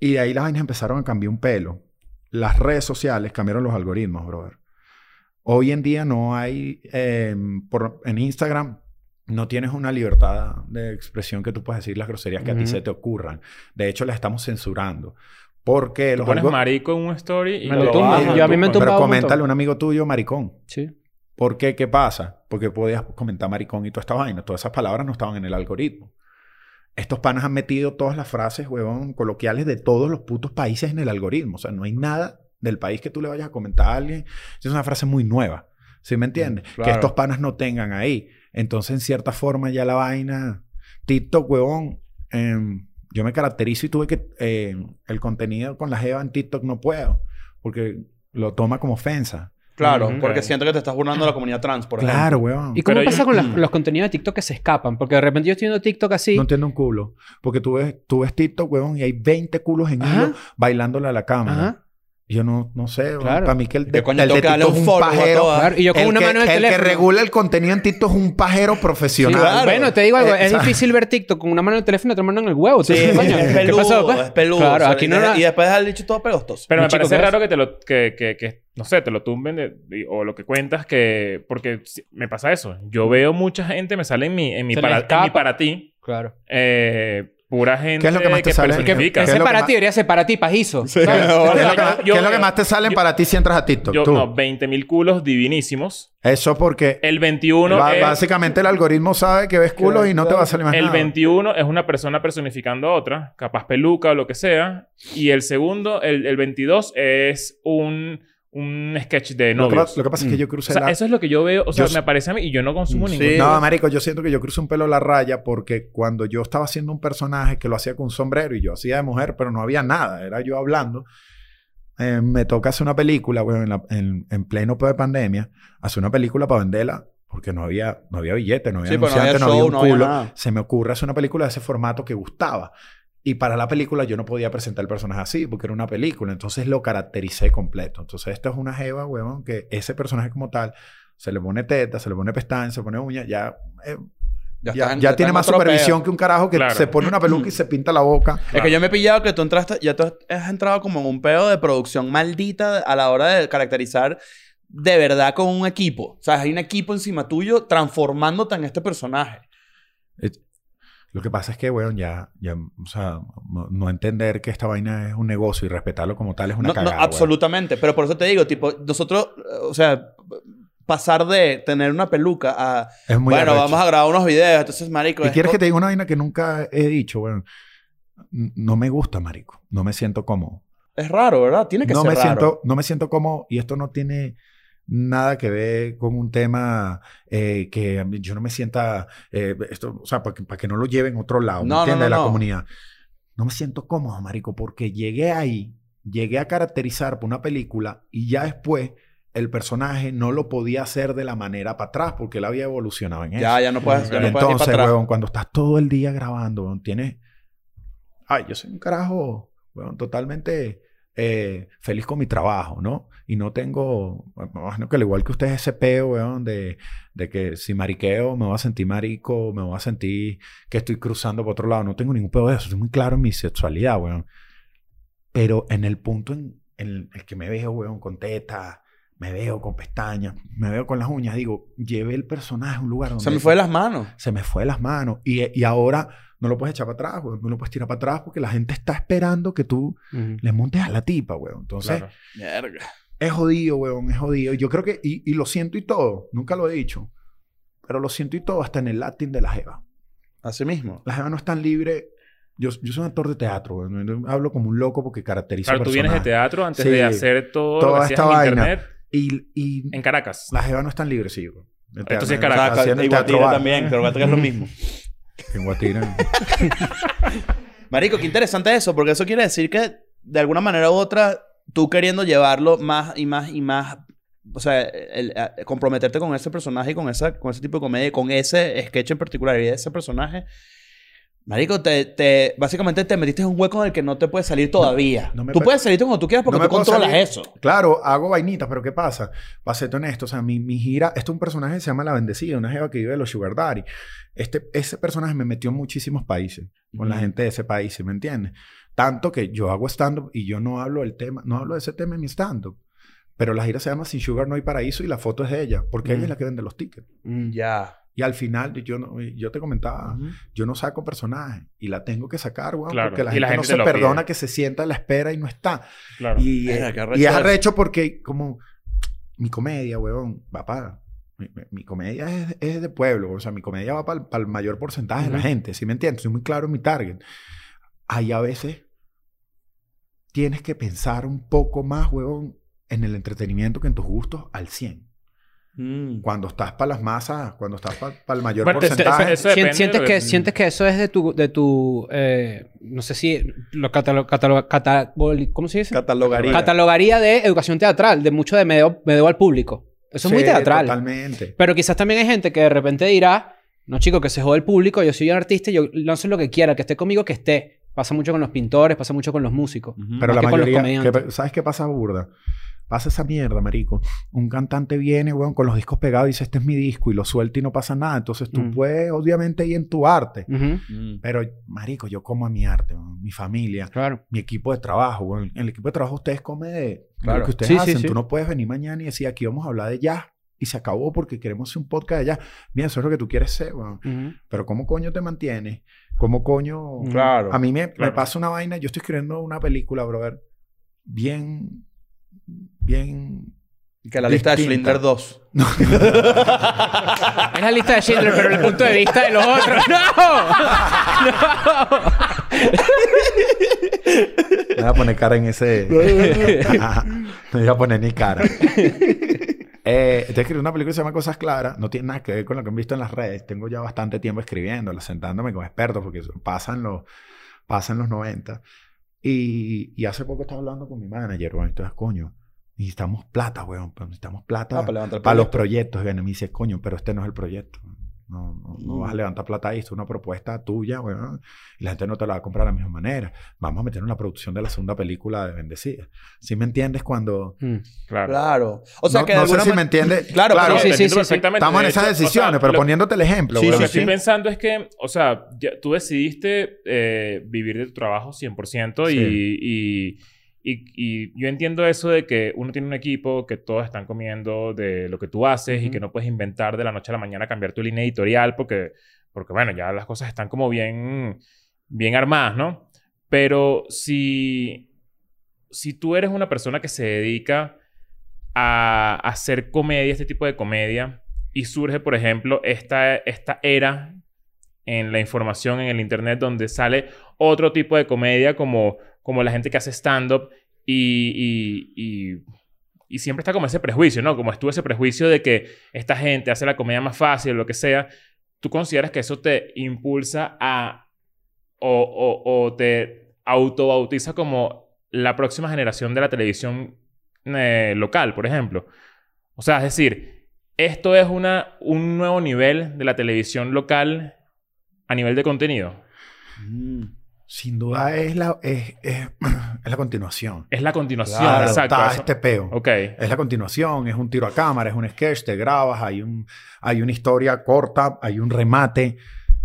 y de ahí las vainas empezaron a cambiar un pelo. Las redes sociales cambiaron los algoritmos, brother. Hoy en día no hay, eh, por, en Instagram, no tienes una libertad de expresión que tú puedas decir las groserías que a ti se te ocurran. De hecho, las estamos censurando. Porque Tú los pones algo- marico en un story y Me lo lo tumban. bajas. Yo a mí me Pero coméntale a un amigo tuyo maricón. Sí. ¿Por qué? ¿Qué pasa? Porque podías comentar maricón y toda esta vaina. Todas esas palabras no estaban en el algoritmo. Estos panas han metido todas las frases, huevón, coloquiales de todos los putos países en el algoritmo. O sea, no hay nada del país que tú le vayas a comentar a alguien. Es una frase muy nueva. ¿Sí me entiendes? Mm, claro. Que estos panas no tengan ahí. Entonces, en cierta forma, ya la vaina... TikTok, huevón... em, yo me caracterizo y tuve que... em, el contenido con la jeva en TikTok no puedo. Porque lo toma como ofensa. Claro, porque siento que te estás burlando de la comunidad trans, por ejemplo. Claro, huevón. ¿Y cómo Pero pasa yo- con los, los contenidos de TikTok que se escapan? Porque de repente yo estoy viendo TikTok así. No entiendo un culo. Porque tú ves, tú ves TikTok, huevón, y hay 20 culos en hilo bailándole a la cámara. Ajá. Yo no, no sé. Claro. Para mí que el ¿Qué de, el de es un pajero. Claro, y yo con el una que, mano en el el que regula el contenido en TikTok es un pajero Sí, profesional. claro. Bueno, te digo algo. Eh, es ¿sabes? difícil ver TikTok con una mano en el teléfono y otra mano en el huevo. Sí, es ¿qué peludo, pasó, pues? es peludo. Claro, o sea, aquí no y, era- y después has dicho todo pegostoso. Pero me chico parece raro que te lo... Que, que, que, no sé, te lo tumben de- o lo que cuentas que... Porque si- me pasa eso. Yo veo mucha gente, me sale en mi, en mi, para, en mi para ti, Claro. eh, pura gente ¿Qué es lo que más te sale? personifica. ¿Qué es Ese lo que para más- ti debería ser para ti, pajizo. Sí. ¿sabes? ¿Qué es lo que, Yo qué es lo que veo- más te salen yo- para ti si entras a TikTok? Yo, Tú. no, 20.000 culos divinísimos. Eso porque El 21 ba- es... básicamente el algoritmo sabe que ves culo y no te va a salir más El nada. 21 es una persona personificando a otra, capaz peluca o lo que sea. Y el segundo, el, el 22, es un, un sketch de Lo que, novios. lo que pasa es que Mm. yo o crucé sea, la... eso es lo que yo veo. O sea, Yo- me parece a mí y yo no consumo Sí. ningún. No, marico, yo siento que yo crucé un pelo la raya porque cuando yo estaba haciendo un personaje que lo hacía con un sombrero y yo hacía de mujer, pero no había nada, era yo hablando. eh, me toca hacer una película, güey, en, la- en- en pleno de pandemia, hacer una película para venderla porque no había, no había billete, no había Sí, pues no había no había show, un no había culo. nada. Se me ocurre hacer una película de ese formato que gustaba. Y para la película yo no podía presentar el personaje así porque era una película. Entonces lo caractericé completo. Entonces esto es una jeva, weón, que ese personaje como tal se le pone teta, se le pone pestañas, se le pone uñas, ya, eh, ya, estás en- ya estás tiene en más supervisión peo. que un carajo que Claro. se pone una peluca y se pinta la boca. Es que yo me he pillado que tú entraste, ya tú has entrado como en un pedo de producción maldita a la hora de caracterizar de verdad con un equipo. O sea, hay un equipo encima tuyo transformándote en este personaje. Lo que pasa es que, weón, ya, ya, o sea, no, no entender que esta vaina es un negocio y respetarlo como tal es una No, no, cagada. weón. absolutamente. Pero por eso te digo, tipo, nosotros, o sea, pasar de tener una peluca a, Es muy bueno, arrecho. vamos a grabar unos videos, entonces, marico. ¿Y es quieres que te diga una vaina que nunca he dicho? Bueno, no me gusta, marico. No me siento cómodo. Es raro, ¿verdad? Tiene que no ser me raro. siento no me siento cómodo y esto no tiene nada que ver con un tema eh, que yo no me sienta eh, esto o sea para que, para que no lo lleven a otro lado ¿me No, no, entiendes? no, de la no. comunidad no me siento cómodo marico porque llegué ahí llegué a caracterizar por una película y ya después el personaje no lo podía hacer de la manera para atrás porque él había evolucionado en eso Ya, ya no puedes, ya no puedes ir entonces, para atrás. weón, cuando estás todo el día grabando, weón, tienes... Ay, yo soy un carajo, weón, totalmente eh, feliz con mi trabajo, ¿no? Y no tengo... Imagino que al igual que ustedes ese peo, weón, de, de que si mariqueo me voy a sentir marico, me voy a sentir que estoy cruzando por otro lado. No tengo ningún peo de eso. Estoy muy claro en mi sexualidad, weón. Pero en el punto en, en el que me veo, weón, con teta, me veo con pestañas, me veo con las uñas, digo, llevé el personaje a un lugar donde... Se me fue de las manos. se me fue de las manos. Y, y ahora no lo puedes echar para atrás, weón. No lo puedes tirar para atrás porque la gente está esperando que tú Ujú. le montes a la tipa, weón. Entonces, Claro. Mierda. es jodido, weón. Es jodido. Yo creo que... Y, y lo siento y todo. Nunca lo he dicho. Pero lo siento y todo hasta en el latín de la jeva. Así mismo. La jeva no es tan libre Yo, yo soy un actor de teatro, weón. Yo hablo como un loco porque caracterizo Claro, tú vienes de teatro antes Sí. de hacer todo Toda lo que hacías esta en vaina. internet Y, y en Caracas. las jevas no están libres, sí. weón. El Esto sí es teatro- Caracas. O sea, y Guatire también, pero Guatire es lo mismo. En. Marico, qué interesante eso, porque eso quiere decir que de alguna manera u otra, tú queriendo llevarlo más y más y más, o sea, comprometerte con ese personaje y con, esa, con ese tipo de comedia, con ese sketch en particular y ese personaje, Marico, te, te, básicamente te metiste en un hueco en el que no te puedes salir todavía. no me tú puedes salirte cuando tú quieras porque No tú controlas salir. eso. Claro, hago vainitas, pero ¿qué pasa? Para serte honesto, o sea, mi, mi gira, este es un personaje que se llama La Bendecida, una jeva que vive de los Sugar Daddy. Este, ese personaje me metió en muchísimos países, con la gente de ese país, ¿sí ¿me entiendes? Tanto que yo hago stand-up y yo no hablo del tema, no hablo de ese tema en mi stand-up. Pero la gira se llama Sin Sugar No Hay Paraíso y la foto es de ella, porque ella es la que vende los tickets. Mm, ya. Y al final, yo, no, yo te comentaba, Ujú. yo no saco personajes y la tengo que sacar, weón, Claro, porque la gente, la gente no se perdona pide. que se sienta a la espera y no está. Claro. Y, Verga, eh, y es arrecho porque, como, mi comedia, weón, papá, mi, mi- mi comedia es, es de pueblo, o sea, mi comedia va para el mayor porcentaje de la gente, ¿sí me entiendes? Soy muy claro en mi target. Ahí a veces tienes que pensar un poco más, weón, en el entretenimiento que en tus gustos al 100. Mm. Cuando estás para las masas, cuando estás para el mayor Bueno, te- porcentaje. eso depende Sien- sientes, que, que- sientes que eso es de tu... De tu eh, no sé si... Lo catalo- catalo- cata- ¿Cómo se dice? Catalogaría. Catalogaría de educación teatral. De mucho de me debo, al público. Eso es muy teatral. Totalmente. Pero quizás también hay gente que de repente dirá... No, chico, que se jode el público. Yo soy un artista yo lanzo lo que quiera. Que esté conmigo, que esté. Pasa mucho con los pintores. Pasa mucho con los músicos. Pero la que con los mayoría, comediantes. que- ¿sabes qué pasa burda? Pasa esa mierda, marico. Un cantante viene, weón, con los discos pegados y dice, este es mi disco, y lo suelta y no pasa nada. Entonces tú Mm. puedes, obviamente, ir en tu arte. Mm. Pero, marico, yo como a mi arte, weón, mi familia, Claro. mi equipo de trabajo, weón. El equipo de trabajo ustedes come de, Claro. lo que ustedes Sí, hacen. sí. Tú no puedes venir mañana y decir, aquí vamos a hablar de jazz. Y se acabó porque queremos hacer un podcast de jazz. Mira, eso es lo que tú quieres ser, weón. Pero ¿cómo coño te mantienes? ¿Cómo coño...? Claro. A mí me, me pasa una vaina. Yo estoy escribiendo una película, brother. Bien. Bien. Que la lista de. Schindler 2. Es la lista de Schindler, pero el punto de vista de los otros. ¡No! Me voy a poner cara en ese. No voy a poner ni cara. Eh, estoy escribiendo una película que se llama Cosas Claras. No tiene nada que ver con lo que han visto en las redes. Tengo ya bastante tiempo escribiéndola, sentándome con expertos, porque pasan los, pasan los 90. Y, y hace poco estaba hablando con mi manager, weón. Entonces, coño, necesitamos plata, weón. pues Necesitamos plata Ah, para los proyecto. proyectos. Y me dice, coño, pero este no es el proyecto. No, no, no Mm. vas a levantar plata ahí. Esto es una propuesta tuya, weón. Y la gente no te la va a comprar de la misma manera. Vamos a meter en la producción de la segunda película de Bendecida. ¿Sí me entiendes cuando...? Mm. Claro. Claro. O sea no, que de no sé si man- me entiendes. Claro, claro. pero- Sí, sí, sí, perfectamente. Estamos en esas hecho, o sea, decisiones, pero lo- poniéndote el ejemplo. Sí, weón. Lo que sí, estoy pensando es que, o sea, ya- tú decidiste eh, vivir de tu trabajo 100% y, Sí. y, y, y yo entiendo eso de que uno tiene un equipo, que todos están comiendo de lo que tú haces y que no puedes inventar de la noche a la mañana cambiar tu línea editorial porque, porque bueno, ya las cosas están como bien, bien armadas, ¿no? Pero si, si tú eres una persona que se dedica a hacer comedia, este tipo de comedia, y surge, por ejemplo, esta, esta era en la información, en el Internet, donde sale otro tipo de comedia como, como la gente que hace stand-up y, y, siempre está como ese prejuicio, ¿no? Como estuvo ese prejuicio de que esta gente hace la comedia más fácil o lo que sea. ¿Tú consideras que eso te impulsa a... o, o, o te autobautiza como la próxima generación de la televisión eh, local, por ejemplo? O sea, es decir, esto es una, un nuevo nivel de la televisión local a nivel de contenido. Mm. Sin duda es la, es, es- es la continuación. Es la continuación, Claro, exacto. Está este peo. Ok. Es la continuación, es un tiro a cámara, es un sketch, te grabas, hay, un, hay una historia corta, hay un remate.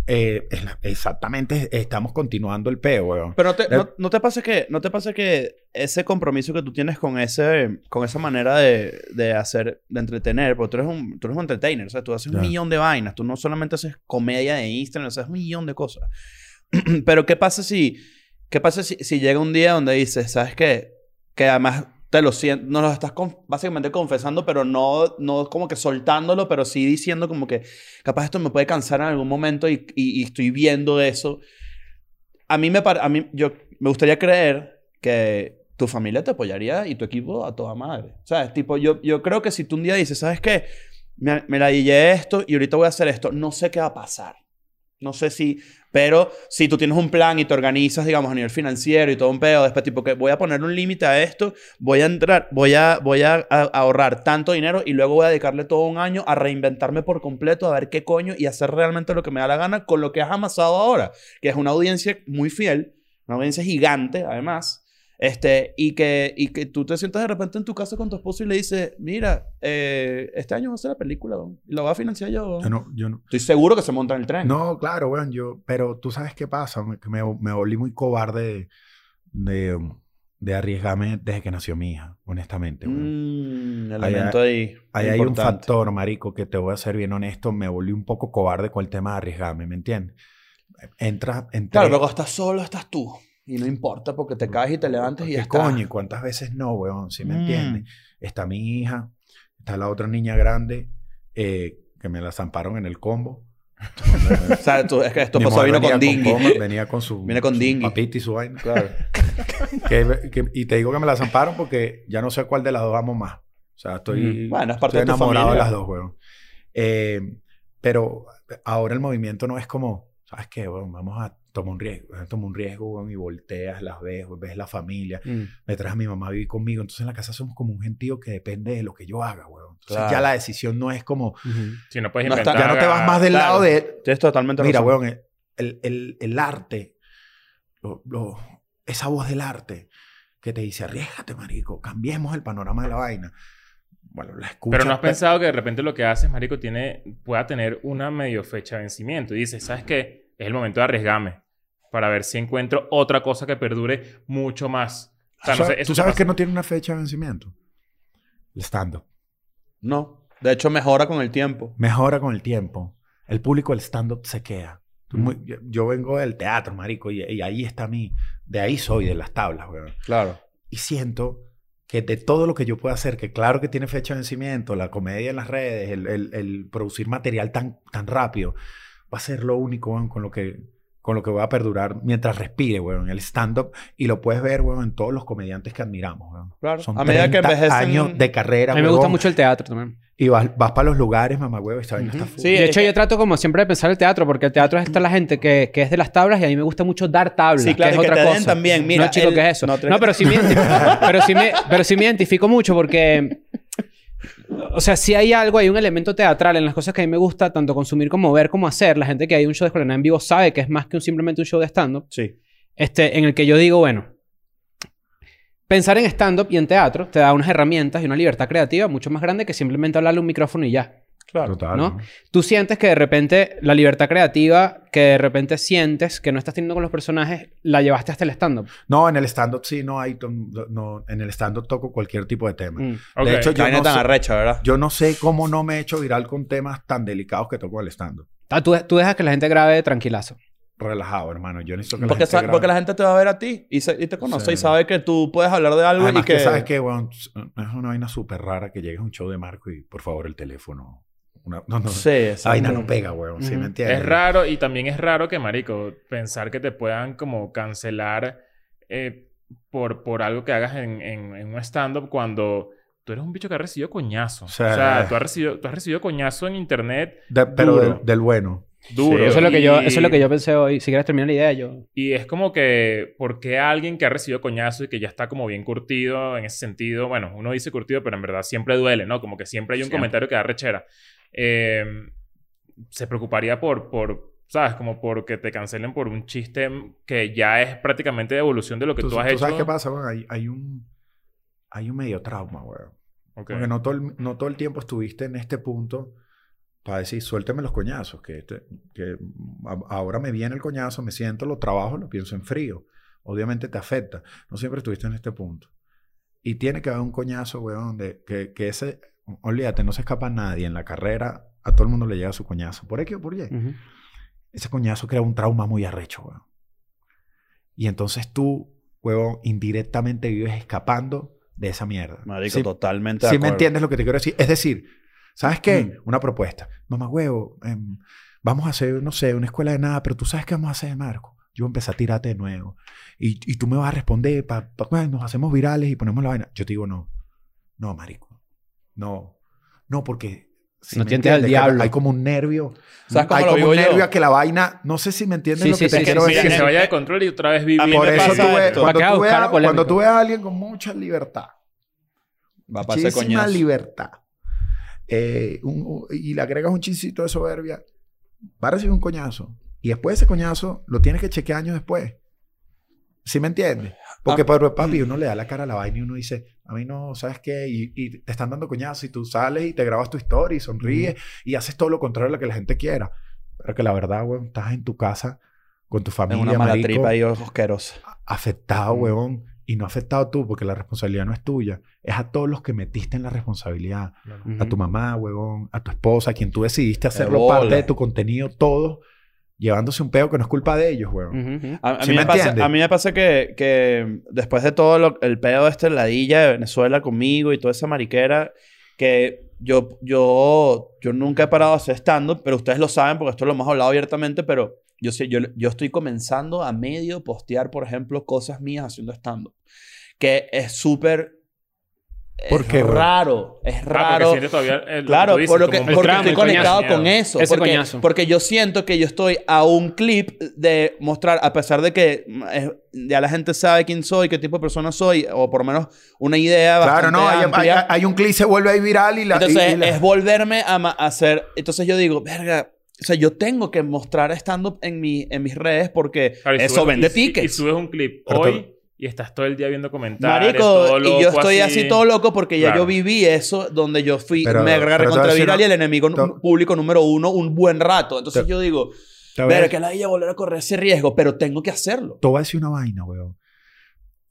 Eh, es la- exactamente, estamos continuando el peo, weón. Pero no te, Eh, no, no te pasa que, no te pasa que ese compromiso que tú tienes con ese, con esa manera de, de hacer, de entretener, porque tú eres un, tú eres un entertainer, o sea, tú haces un millón de vainas, tú no solamente haces comedia de Instagram, haces un millón de cosas. Pero ¿qué pasa si, qué pasa si, si llega un día donde dices, ¿sabes qué? Que además te lo sientes, no lo estás básicamente confesando, pero no, no como que soltándolo, pero sí diciendo como que capaz esto me puede cansar en algún momento y, y- estoy viendo eso. a mí me a mí yo me gustaría creer que tu familia te apoyaría y tu equipo a toda madre. ¿Sabes? Tipo, yo, yo creo que si tú un día dices, ¿sabes qué? Me, me la dillé esto y ahorita voy a hacer esto, no sé qué va a pasar. No sé si... Pero si tú tienes un plan y te organizas, digamos, a nivel financiero y todo un pedo, después tipo que voy a poner un límite a esto, voy a entrar, voy a, voy a, a- ahorrar tanto dinero y luego voy a dedicarle todo un año a reinventarme por completo, a ver qué coño y hacer realmente lo que me da la gana con lo que has amasado ahora, que es una audiencia muy fiel, una audiencia gigante, además. Este, y que, y que tú te sientas de repente en tu casa con tu esposo y le dices, mira, eh, este año va a ser la película, weón, y la voy a financiar yo. weón". Yo no, yo no. Estoy seguro que se monta en el tren. No, claro, weón, yo, pero tú sabes qué pasa, me, que me, me volví muy cobarde de, de, de arriesgarme desde que nació mi hija, honestamente. Mm, elemento ahí. Ahí hay un factor, marico, que te voy a ser bien honesto, me volví un poco cobarde con el tema de arriesgarme, ¿me entiendes? Entra, entré, Claro, luego estás solo, estás tú. Y no importa porque te caes y te levantas y ¿Qué ya está. coño? ¿Y cuántas veces no, weón? ¿Sí me Mm. entiendes? Está mi hija, está la otra niña grande, eh, que me la zamparon en el combo. O sea, tú- es que esto pasó, vino venía con Dinghy. coma, venía con su, Viene con su papita y su vaina. Claro. Que- que- y te digo que me la zamparon porque ya no sé cuál de las dos amo más. O sea, estoy, Mm. Bueno, es parte estoy de enamorado de familia. las dos, weón. Eh, pero ahora el movimiento no es como, ¿sabes qué, weón? Vamos a tomar un riesgo. Toma un riesgo, weón, y volteas, las ves, ves la familia. Mm. Me traes a mi mamá a vivir conmigo. Entonces en la casa somos como un gentío que depende de lo que yo haga, weón. Entonces Claro. ya la decisión no es como. Si no puedes No está- inventar... ya no te vas más del claro. lado de, Tienes totalmente Mira, razón. weón, el, el, el arte, lo- lo- esa voz del arte que te dice, arriesgate, marico, cambiemos el panorama de la vaina. Bueno, la escuchas. Pero no has pe- pensado que de repente lo que haces, marico, tiene, pueda tener una medio fecha de vencimiento. Y dices, ¿sabes qué? Es el momento de arriesgarme. Para ver si encuentro otra cosa que perdure mucho más. O sea, ¿Tú no sé, tú sabes que no tiene una fecha de vencimiento? El stand-up. No. De hecho, mejora con el tiempo. Mejora con el tiempo. El público del stand-up se queda. Tú Mm. muy- yo, yo vengo del teatro, marico, y, y ahí está mi... De ahí soy, de las tablas, weón. Claro. Y siento que de todo lo que yo pueda hacer, que claro que tiene fecha de vencimiento, la comedia en las redes, el, el- el producir material tan, tan rápido, va a ser lo único, weón, con lo que con lo que voy a perdurar mientras respire, weón, el stand-up. Y lo puedes ver, weón, en todos los comediantes que admiramos, weón. Claro. Son A medida que 30 envejecen- años de carrera, A mí me gusta huevón, mucho el teatro también. Y vas, vas para los lugares, mamá, huevo, esta vaina está full. Sí, de hecho, que- yo trato como siempre de pensar el teatro, porque el teatro es esta la gente que, que es de las tablas y a mí me gusta mucho dar tablas. Sí, claro, que y es que otra te den cosa. también. Mira, no, chico, el- ¿qué es eso? no, No, pero, sí me identifico, pero, sí me, pero sí me identifico mucho porque... O sea, si hay algo, hay un elemento teatral en las cosas que a mí me gusta tanto consumir como ver como hacer. La gente que hay un show de escuela en vivo sabe que es más que un, simplemente un show de stand-up. Sí. Este, en el que yo digo, bueno, pensar en stand-up y en teatro te da unas herramientas y una libertad creativa mucho más grande que simplemente hablarle a un micrófono y ya. Claro. Total, ¿no? ¿no? Tú sientes que de repente la libertad creativa que de repente sientes que no estás teniendo con los personajes, la llevaste hasta el stand-up. No, en el stand-up sí, no hay... No, en el stand-up toco cualquier tipo de tema. Mm. Ok. De hecho, Yo no, tan sé, arrecha, ¿verdad? yo no sé cómo no me he hecho viral con temas tan delicados que toco en el stand-up. Ah, tú, tú dejas que la gente grabe tranquilazo. Relajado, hermano. Yo necesito que Porque, la gente porque la gente te va a ver a ti y, se- y te conoce Sí. y sabe que tú puedes hablar de algo Además y que... que sabes que, weón, es una vaina súper rara que llegues a un show de Marco y por favor el teléfono. Una- no, no, Sí, esa vaina no pega, weón. ¿Sí me entiendes? Es raro y también es raro que, marico, pensar que te puedan como cancelar eh, por, por algo que hagas en, en, en un stand-up cuando tú eres un bicho que ha recibido coñazo. O sea, tú has recibido, tú has recibido coñazo en internet De- pero Duro. del, del bueno. Duro. Sí, Eso es, lo que yo, eso es lo que yo pensé hoy. Si quieres terminar la idea, yo... Y es como que, ¿por qué alguien que ha recibido coñazo y que ya está como bien curtido en ese sentido? Bueno, uno dice curtido, pero en verdad siempre duele, ¿no? Como que siempre hay un Siempre. comentario que da rechera. Eh, se preocuparía por, por, ¿sabes? Como porque te cancelen por un chiste que ya es prácticamente evolución de lo que tú, has hecho. sabes qué pasa, weón? Hay, hay un... Hay un medio trauma, weón. Ok. Porque no todo, el, no todo el tiempo estuviste en este punto para decir, suélteme los coñazos, que, este- que a- ahora me viene el coñazo, me siento, lo trabajo, lo pienso en frío. Obviamente te afecta. No siempre estuviste en este punto. Y tiene que haber un coñazo, weón, de, que, que ese, olvídate, no se escapa nadie en la carrera, a todo el mundo le llega su coñazo. ¿Por X o por Y? Ujú. Ese coñazo crea un trauma muy arrecho, weón. Y entonces tú, weón, indirectamente vives escapando de esa mierda. Marico, Sí, totalmente si me entiendes lo que te quiero decir. Es decir, ¿sabes qué? Mm. Una propuesta. Mamá huevo, em, vamos a hacer, no sé, una escuela de nada, pero tú sabes qué vamos a hacer, Marco. yo empecé a tirarte de nuevo. Y, y tú me vas a responder, pa, pa- bueno, nos hacemos virales y ponemos la vaina. Yo te digo, no. No, marico. No. No, porque... si No me al entiendes, que diablo. Hay como un nervio. ¿Sabes cómo hay lo como vivo un yo? nervio a que la vaina... No sé si me entiendes Sí, lo sí, que te sí, quiero sí, Mira, decir. que se vaya de control y otra vez vivir. A Por me eso tú ves, esto. cuando, tú la polémica. cuando tú veas a alguien con mucha libertad, Va para ese muchísima coñazo. libertad, eh, un- y le agregas un chisito de soberbia, va a recibir un coñazo. Y después de ese coñazo lo tienes que chequear años después. ¿Sí me entiendes? Porque, Ah, pero, papi, uno le da la cara a la vaina y uno dice, a mí no, ¿sabes qué? Y, y te están dando coñazo y tú sales y te grabas tu historia y sonríes y haces todo lo contrario a lo que la gente quiera. Pero que la verdad, weón, estás en tu casa con tu familia, una mala marico, tripa ahí asquerosa. afectado, Mm. huevón. Y no afectado tú, porque la responsabilidad no es tuya. Es a todos los que metiste en la responsabilidad. A tu mamá, huevón, a tu esposa, a quien tú decidiste hacerlo parte de tu contenido, todo, llevándose un peo que no es culpa de ellos, huevón. Ujú, ujú. A, a ¿Sí mí me pasa, entiendes? a mí me pasa que, que después de todo lo- el pedo este ladilla de Venezuela conmigo y toda esa mariquera, que yo, yo, yo nunca he parado de hacer stand-up, pero ustedes lo saben porque esto lo hemos hablado abiertamente, pero yo, sé, yo, yo estoy comenzando a medio postear, por ejemplo, cosas mías haciendo stand-up. Que es súper... ¿Por es qué, güey? raro, es Ah, porque raro. sientes todavía el- Claro, dices, por lo que, porque tramo, estoy coñazo. conectado con eso. Ese porque, coñazo. porque yo siento que yo estoy a un clip de mostrar, a pesar de que es- ya la gente sabe quién soy, qué tipo de persona soy, o por lo menos una idea Claro, bastante no, hay, amplia. hay- hay un clip se vuelve ahí viral y la... y- Entonces, y la- es volverme a hacer... Entonces yo digo, verga... O sea, yo tengo que mostrar stand-up en, mi, en mis redes porque Claro, y eso subes- vende y- y- Y, tickets. subes un clip Pero hoy te- y estás todo el día viendo comentarios. Marico, todo y yo loco estoy así. todo loco porque ya Claro. yo viví eso donde yo fui, Pero- me agarré pero a contra viral y el enemigo público número uno un buen rato. Entonces Te- yo digo, a- ver que la ella volver a correr ese riesgo, pero tengo que hacerlo. Te voy a decir una vaina, weón.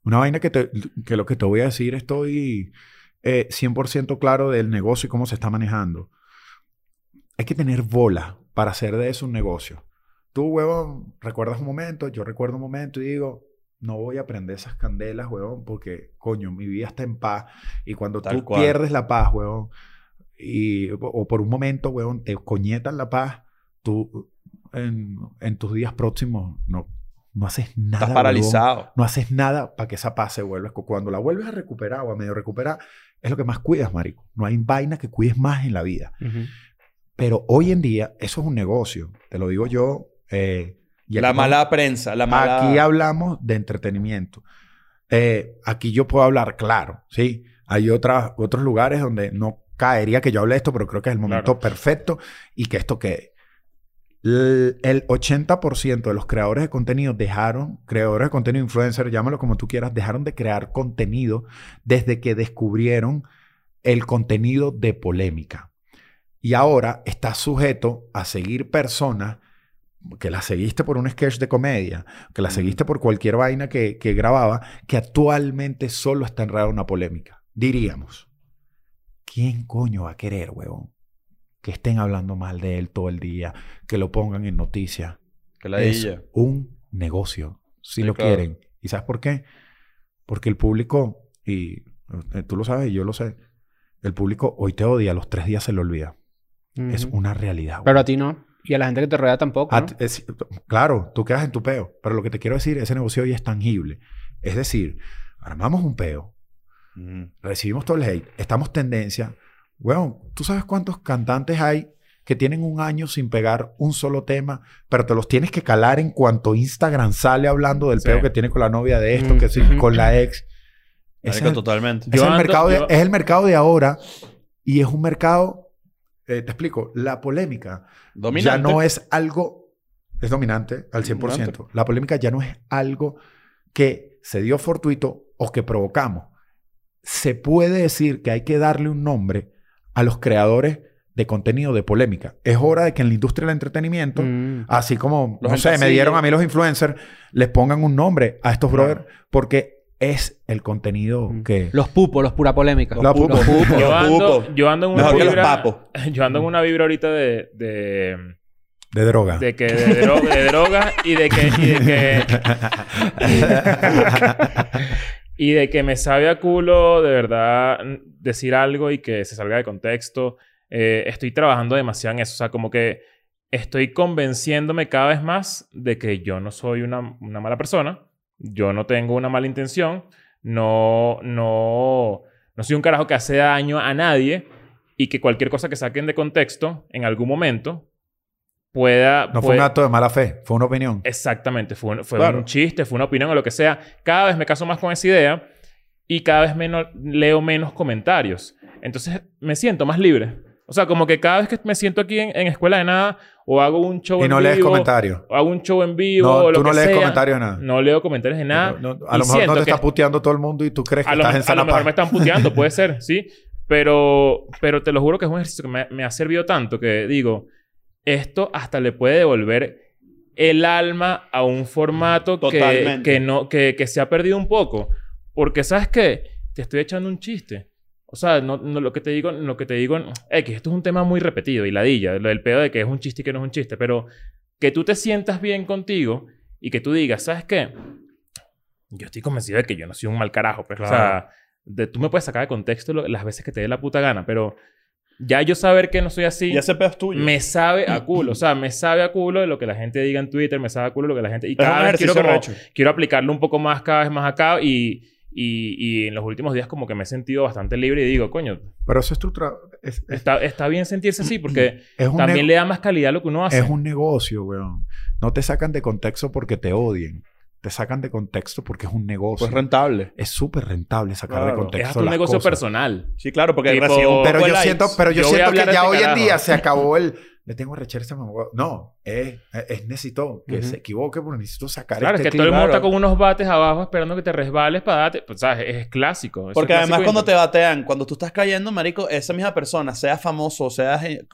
Una vaina que, te- que lo que te voy a decir estoy eh, 100% claro del negocio y cómo se está manejando. Hay que tener bola para hacer de eso un negocio. Tú, huevón, recuerdas un momento, yo recuerdo un momento y digo, no voy a prender esas candelas, huevón, porque, coño, mi vida está en paz. Y cuando Tal tú cual. pierdes la paz, huevón, y, o, por un momento, huevón, te coñetan la paz, tú en, en tus días próximos no, no haces nada. Estás huevón. paralizado. No haces nada para que esa paz se vuelva. Cuando la vuelves a recuperar o a medio recuperar, es lo que más cuidas, marico. No hay vaina que cuides más en la vida. Ujú. Pero hoy en día, eso es un negocio. Te lo digo yo. eh, y La mala prensa, la mala... Aquí hablamos de entretenimiento. Eh, aquí yo puedo hablar claro, ¿sí? Hay otras, otros lugares donde no caería que yo hable de esto, pero creo que es el momento Claro. perfecto y que esto quede. El 80% de los creadores de contenido dejaron, creadores de contenido, influencers, llámalo como tú quieras, dejaron de crear contenido desde que descubrieron el contenido de polémica. Y ahora estás sujeto a seguir personas que la seguiste por un sketch de comedia, que la Mm. seguiste por cualquier vaina que, que grababa, que actualmente solo está enredado en una polémica. Diríamos, ¿quién coño va a querer, huevón? Que estén hablando mal de él todo el día, que lo pongan en noticias. Que la Es ella. un negocio, si Sí, lo claro. quieren. ¿Y sabes por qué? Porque el público, y eh, tú lo sabes y yo lo sé, el público hoy te odia, a los tres días se le olvida. Es una realidad. Pero a ti no. Y a la gente que te rodea tampoco. Es- claro, tú quedas en tu peo. Pero lo que te quiero decir, ese negocio hoy es tangible. Es decir, armamos un peo, recibimos todo el hate, estamos tendencia. Weón, ¿tú sabes cuántos cantantes hay que tienen un año sin pegar un solo tema, pero te los tienes que calar en cuanto Instagram sale hablando del Sí. peo que tiene con la novia de esto, Mm, que sí, con la ex? Totalmente. es Yo el ando- mercado de, yo- es el mercado de ahora y es un mercado, eh, te explico, la polémica Dominante. ya no es algo, es dominante al 100%. Dominante. La polémica ya no es algo que se dio fortuito o que provocamos. Se puede decir que hay que darle un nombre a los creadores de contenido de polémica. Es hora de que en la industria del entretenimiento, Mm. así como, Los no sé, me dieron a mí los influencers, les pongan un nombre a estos brothers porque es el contenido Mm. que... Los pupos, los pura polémica. Los pupos, Yo los ando, pupos. yo ando en una Mejor que los vibra... papos. Yo ando en una vibra ahorita de... de De droga. de que de, dro- de droga y de que y de que y de que me sabe a culo de verdad decir algo y que se salga de contexto Eh, estoy trabajando demasiado en eso o sea como que estoy convenciéndome cada vez más de que yo no soy una, una mala persona, yo no tengo una mala intención, no, no, no soy un carajo que hace daño a nadie y que cualquier cosa que saquen de contexto en algún momento pueda... No fue puede- un acto de mala fe, fue una opinión. Exactamente, fue, un, fue Claro. un chiste, fue una opinión o lo que sea. Cada vez me caso más con esa idea y cada vez menos, leo menos comentarios. Entonces me siento más libre. O sea, como que cada vez que me siento aquí en, en Escuela de Nada o hago un show Y en no lees vivo, comentarios. o hago un show en vivo No, o lo tú no que lees sea, comentarios de nada. No leo comentarios de nada. No, no, a lo mejor no te que- está puteando todo el mundo y tú crees que a lo, estás en a lo mejor paz. me están puteando, puede ser, sí. Pero, pero te lo juro que es un ejercicio que me, me ha servido tanto que digo, esto hasta le puede devolver el alma a un formato que, que, no, que, que se ha perdido un poco. Porque, ¿sabes qué? Te estoy echando un chiste. O sea, no, no- lo que te digo, lo que te digo, X, esto es un tema muy repetido y ladilla, lo del pedo de que es un chiste y que no es un chiste, pero que tú te sientas bien contigo y que tú digas, ¿sabes qué? Yo estoy convencido de que yo no soy un mal carajo, pero, o sea, de, tú me puedes sacar de contexto lo- las veces que te dé la puta gana, pero ya yo saber que no soy así, Y ese pedo es tuyo. me sabe a culo. O sea, me sabe a culo de lo que la gente diga en Twitter, me sabe a culo de lo que la gente... Y cada vez quiero, como- quiero aplicarlo un poco más, cada vez más acá y... Y, y en los últimos días como que me he sentido bastante libre y digo, coño, Pero eso es tu es, es- está, está bien sentirse así porque es también le da más calidad a lo que uno hace. Es un negocio, weón. No te sacan de contexto porque te odien. Te sacan de contexto porque es un negocio. Pues rentable. es súper rentable sacar de Claro. contexto es hasta un las negocio cosas. personal. Sí, claro, porque Tipo- Pero de yo likes. siento, pero yo Yo siento que de ya este hoy en carajo. día se acabó el le tengo ese mamá. No, es, es necesito que Ujú. se equivoque porque necesito sacar Claro, este es que todo el mundo claro. está con unos bates abajo esperando que te resbales para darte... Pues, ¿sabes? Es clásico. Eso Porque es además clásico cuando te batean, cuando tú estás cayendo, marico, esa misma persona, sea famoso, sea eh,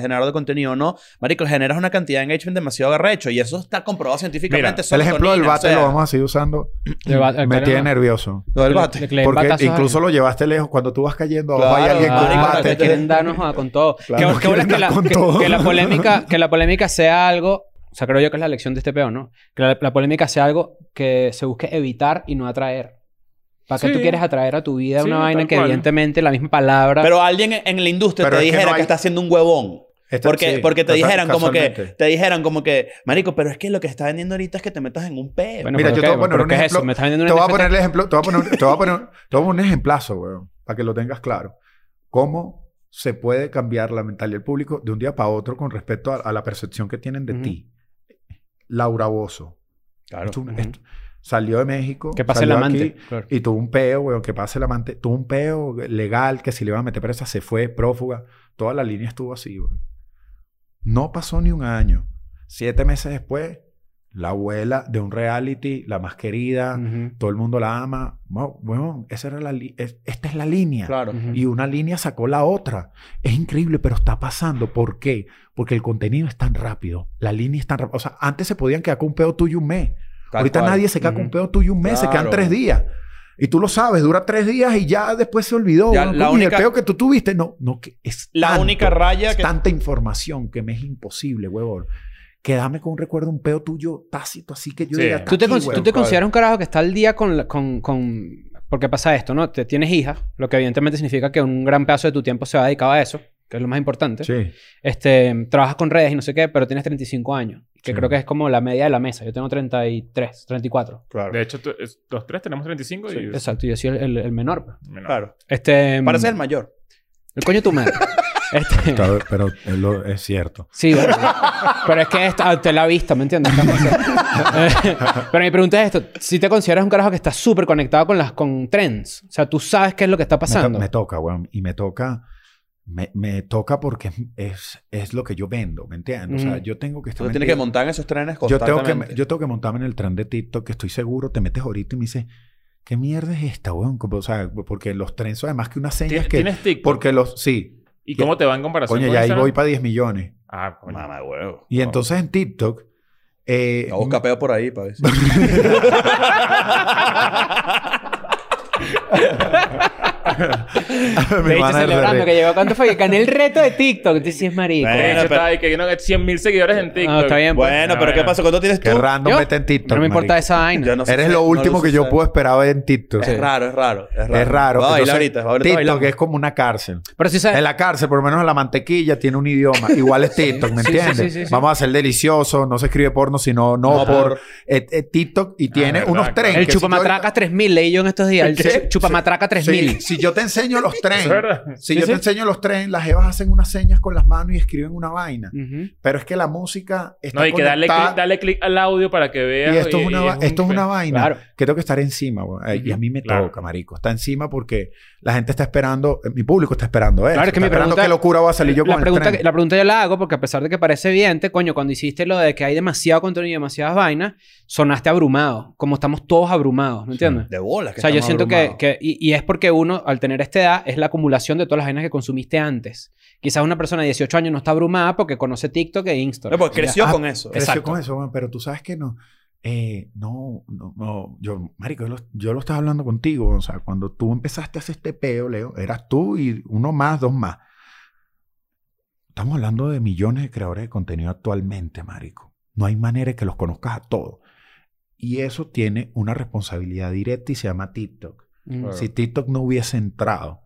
generador de contenido o no, marico, generas una cantidad de engagement demasiado arrecho y eso está comprobado científicamente. Mira, El ejemplo del bate o sea, lo vamos a seguir usando. El Me tiene nervioso. Lo del bate. le- le Porque incluso lo llevaste lejos. Cuando tú vas cayendo, abajo hay Claro, alguien con un Claro, bate. que con todo. Claro, que, que la, con que- todo. que la polémica, polémica sea algo, o sea, creo yo que es la lección de este peo, ¿no? Que la, la polémica sea algo que se busque evitar y no atraer. ¿Para qué Sí. tú quieres atraer a tu vida Sí, una vaina que cual. evidentemente la misma palabra... Pero alguien en en la industria Pero te es que dijera no que, hay- está haciendo un huevón. Esta- Porque, sí, porque te dijeran como que... Te dijeran como que... Marico, pero es que lo que está vendiendo ahorita es que te metas en un peo. Bueno, Mira, ¿pero yo qué? te voy a poner ¿Pero un ejemplo. ¿Me estás vendiendo Te voy a poner el ejemplo, te voy a poner, te voy a poner, te voy a poner un ejemplazo, weón, para que lo tengas claro. ¿Cómo se puede cambiar la mentalidad del público de un día para otro con respecto a, a la percepción que tienen de ti? Laura Bozo. Claro. Esto- Ujú. esto- salió de México. Que pase el amante. aquí Claro. Y tuvo un peo, weón, que pase el amante. Tuvo un peo legal que si le iban a meter presa se fue, prófuga. Toda la línea estuvo así, weón. No pasó ni un año. Siete meses después, la abuela de un reality, la más querida, todo el mundo la ama. Wow, weón, esa era la li- es- esta es la línea. Claro. Y una línea sacó la otra. Es increíble, pero está pasando. ¿Por qué? Porque el contenido es tan rápido. La línea es tan rápida. O sea, antes se podían quedar con un peo tuyo un mes. Tal Ahorita cual. nadie se queda con un peo tuyo un mes, se quedan tres días. Y tú lo sabes, dura tres días y ya después se olvidó. Ya, weón. la y El peo que tú tuviste, no, no, que es La tanto, única raya es que... tanta información que me es imposible, huevón. Quédame con un recuerdo, un peo tuyo tácito, así que yo Sí. diga, "Está ¿Tú te, aquí, con- tú huevón". te consideras un carajo que está al día con, la- con, con... Porque pasa esto, ¿no? Te, tienes hija, lo que evidentemente significa que un gran pedazo de tu tiempo se va dedicado a eso, que es lo más importante. Sí. Este, trabajas con redes y no sé qué, pero tienes 35 años, que Sí. creo que es como la media de la mesa. Yo tengo 33, 34. Claro. De hecho, tú- es- los tres tenemos 35 y... Exacto, yo soy el, el- el menor. pues. Menor. Claro. Este, Parece el mayor. El coño tu madre. Este, Claro, pero es, lo- es cierto. Sí, bueno. pero es que esta, te la he visto, ¿me entiendes? Pero mi pregunta es esto. Si te consideras un carajo que está súper conectado con las con trends. O sea, tú sabes qué es lo que está Me, to- pasando. me toca, weón. Y me toca... Me, me toca porque es, es, lo que yo vendo, ¿me entiendes? O sea, Ujú. yo tengo que estar Tú tienes que montar en esos trenes yo tengo, constantemente. que, yo tengo que montarme en el tren de TikTok, que estoy seguro, te metes ahorita y me dices, ¿qué mierda es esta, weón? O sea, porque los trends son además que unas señas ¿Tienes, que... tienes TikTok? Porque los... Sí. ¿Y cómo te va en comparación Coño, con ya ahí Instagram? voy para 10 millones. Ah, coño. Mamá, huevo. Y entonces en TikTok... Eh, No, busca peo por ahí para ver si- De hecho, celebrando que llegó. ¿Cuánto fue? Que gané el reto de TikTok. Entonces sí es marico. Bueno, pero- está ahí que no, 100 mil seguidores en TikTok. No, está bien. pues. Bueno, Ah, pero ¿qué pasa? ¿Cuánto tienes tú? Qué random ¿Yo? vete en TikTok. No me importa marico. esa vaina. Yo no sé Eres si- lo no último que yo puedo esperar ver en TikTok. Es raro, es raro. Es raro. Es raro. Voy a bailar Entonces, ahorita. ahorita TikTok es como una cárcel. Pero sí sabes. En la cárcel, por lo menos la mantequilla tiene un idioma. Igual es TikTok, ¿me entiendes? sí, sí, sí. Vamos a ser deliciosos. No se escribe porno, sino no, No por... eh, eh, TikTok y tiene verdad, unos tren. El que si yo chupamatraca 3000 leí yo en estos días. El chupamatraca 3000. Si yo te enseño los Es verdad. si yo te enseño los tren, las jevas hacen unas señas con las manos y escriben una vaina. Pero es que la música está No, hay que darle clic, darle clic al audio para que veas. Y esto es una, un esto es una vaina Claro. Que tengo que estar encima. Eh, Y a mí me Claro. toca, marico. Está encima porque la gente está esperando, eh, mi público está esperando eso. Claro, es que está mi esperando pregunta- qué locura va a salir yo la con el pregunta, tren. la pregunta yo la hago porque a pesar de que parece evidente, coño, cuando hiciste lo de que hay demasiado contenido y demasiadas vainas, sonaste abrumado. Como estamos todos abrumados, ¿me entiendes? De bolas. O sea, yo siento que... que y, y es porque uno, al tener esta edad, es la acumulación de todas las vainas que consumiste antes. Quizás una persona de 18 años no está abrumada porque conoce TikTok e Instagram. No, porque creció Ah, con eso. Creció Exacto. con eso, pero tú sabes que no. Eh, no, no, no, yo, marico, yo lo, yo lo estaba hablando contigo, o sea, cuando tú empezaste a hacer este peo, Leo, eras tú y uno más, dos más. Estamos hablando de millones de creadores de contenido actualmente, marico. No hay manera de que los conozcas a todos. Y eso tiene una responsabilidad directa y se llama TikTok. Mm. Si TikTok no hubiese entrado,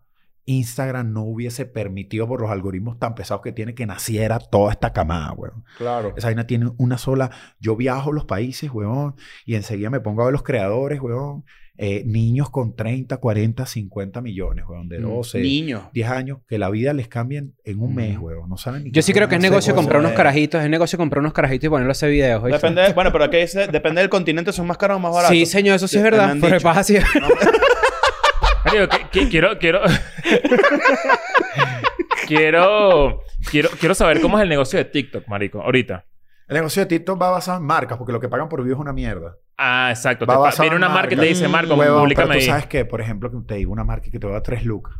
Instagram no hubiese permitido por los algoritmos tan pesados que tiene que naciera toda esta camada, weón. Claro. Esa vaina tiene una sola. Yo viajo a los países, weón, y enseguida me pongo a ver los creadores, weón. Eh, niños con 30, 40, 50 millones, weón, de Mm. 12, Niño. 10 años, que la vida les cambien en un mes, Mm. weón. No saben ni Yo sí creo que es negocio comprar unos eh. carajitos. Es negocio comprar unos carajitos y ponerlos a hacer videos. Depende, bueno, pero aquí dice, depende del continente, son más caros o más baratos. Sí, señor, eso sí es verdad. Pero pasa así. Marico, que- que- quiero, quiero, quiero, quiero, quiero saber cómo es el negocio de TikTok, marico, ahorita. El negocio de TikTok va basado en marcas, porque lo que pagan por view es una mierda. Ah, exacto. Te Va basado viene en una marca y te dice, Marco, Huevón, públicame pero tú ahí. sabes que, por ejemplo, que te digo una marca que te va a dar 3 lucas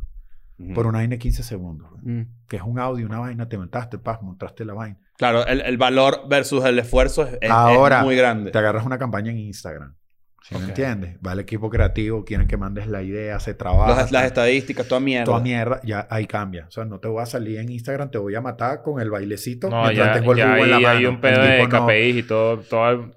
Ujú. por una vaina de 15 segundos. Mm. Que es un audio, una vaina, te montaste, paz, montaste la vaina. Claro, el, el valor versus el esfuerzo es, es- Ahora, es muy grande. Te agarras una campaña en Instagram. ¿Sí me entiendes? Va el equipo creativo, quieren que mandes la idea, se trabaja. Las, las estadísticas, toda mierda. Toda mierda, ya ahí cambia. O sea, no te voy a salir en Instagram, te voy a matar con el bailecito No, mientras ya, tengo el ya jugo en la ahí mano. hay un pedo de no- KPIs y todo. todo.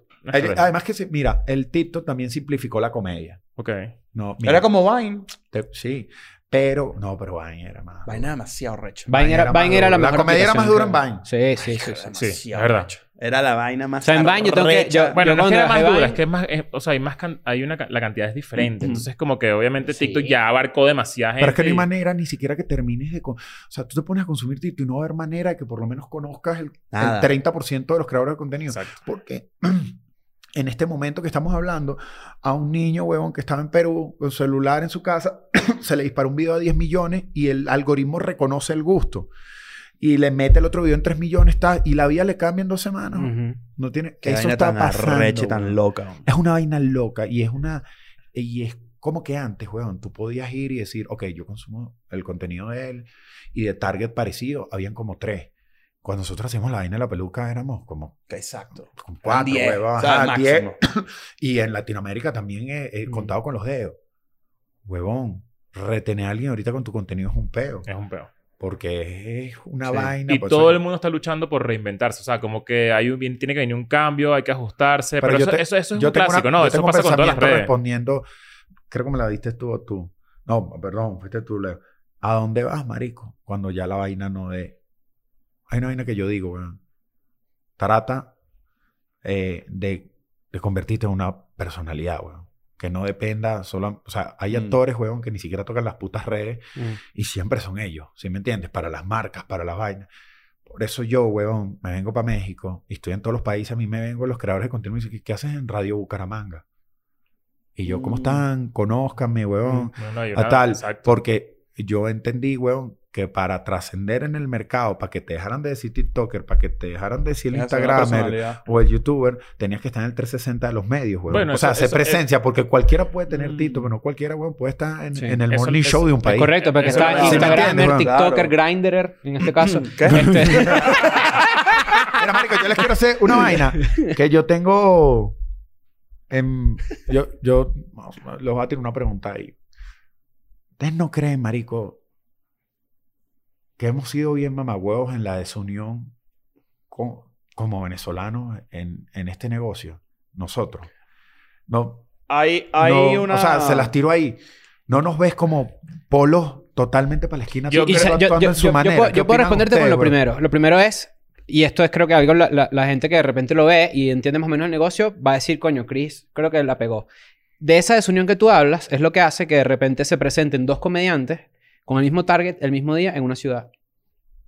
Además que, mira, el TikTok también simplificó la comedia. Ok. No, mira, Era como Vine. te- sí, pero... No, pero Vine era más... Vine era demasiado recho. Vine era, Vine era la mejor comedia era más dura en Vine. Sí, sí, sí. sí. Sí, es verdad. recho. Era la vaina más O sea, en yo tengo que- yo- Bueno, no es que era más dura, es que es más... es- o sea, hay más... can- hay una... La cantidad es diferente. Ujú. Entonces, como que obviamente Sí. TikTok ya abarcó demasiada gente. Pero es que no hay manera ni siquiera que termines de... con- O sea, tú te pones a consumir TikTok y no va a haber manera de que por lo menos conozcas el, el 30% de los creadores de contenido. Exacto. Porque en este momento que estamos hablando, a un niño, huevón, que estaba en Perú con celular en su casa, se le disparó un video a 10 millones y el algoritmo reconoce el gusto. Y le mete el otro video en 3 millones está, y la vida le cambia en dos semanas. Ujú. No tiene... Qué eso vaina está tan pasando. tan loca. Es una vaina loca y es una... Y es como que antes, weón, tú podías ir y decir, ok, yo consumo el contenido de él y de target parecido, habían como tres. Cuando nosotros hacíamos la vaina de la peluca éramos como Exacto. con cuatro, Diez, huevón, o sea, ajá, diez. Y en Latinoamérica también he, he Mm. contado con los dedos. Huevón, retener a alguien ahorita con tu contenido es un peo. Es un peor. Porque es una Sí. vaina. Y pues, todo el mundo está luchando por reinventarse. O sea, como que hay un, bien- tiene que venir un cambio, hay que ajustarse. Pero, eso, te- eso, eso es yo un tengo clásico, una- ¿no? yo Eso tengo un pasa con todas las pensamiento redes. respondiendo, creo que me la diste tú o tú. No, perdón, fuiste tú, Leo. ¿A dónde vas, marico? Cuando ya la vaina no de... Hay una vaina que yo digo, weón. Trata eh, de, de convertirte en una personalidad, weón. Que no dependa solo... O sea, hay Mm. actores, weón, que ni siquiera tocan las putas redes Mm. y siempre son ellos, ¿sí me entiendes? Para las marcas, para las vainas. Por eso yo, weón, me vengo para México y estoy en todos los países. A mí me vengo los creadores de contenido y me dicen, ¿qué haces en Radio Bucaramanga? Y yo, ¿cómo Mm. están? Conózcanme, weón. No, no, A tal. Exacto. Porque yo entendí, weón, que para trascender en el mercado, para que te dejaran de decir TikToker, para que te dejaran de decir el Instagramer o el YouTuber, tenías que estar en el 360 de los medios. Bueno, o sea, hacer eso- presencia, porque cualquiera puede tener Mm. TikTok, pero no cualquiera, weón, puede estar en, Sí. en el Eso- morning eso- show de un país. Correcto, porque Eso está Instagramer, TikToker, claro. Grindr, en este caso. ¿Qué? Este- Mira, marico, yo les quiero hacer una vaina que yo tengo... en- yo, yo les voy a tirar una pregunta ahí. ¿Ustedes no creen, marico, que hemos sido bien mamagüevos en la desunión con- como venezolanos en, en este negocio? Nosotros. No, Hay, hay no, una... O sea, se las tiro ahí. No nos ves como polos totalmente para la esquina. Yo en su manera. puedo, ¿Qué yo puedo opinan responderte con lo primero. Lo primero es, y esto es creo que algo la, la- la gente que de repente lo ve y entiende más o menos el negocio va a decir, coño, Chris, creo que la pegó. De esa desunión que tú hablas es lo que hace que de repente se presenten dos comediantes con el mismo target el mismo día en una ciudad.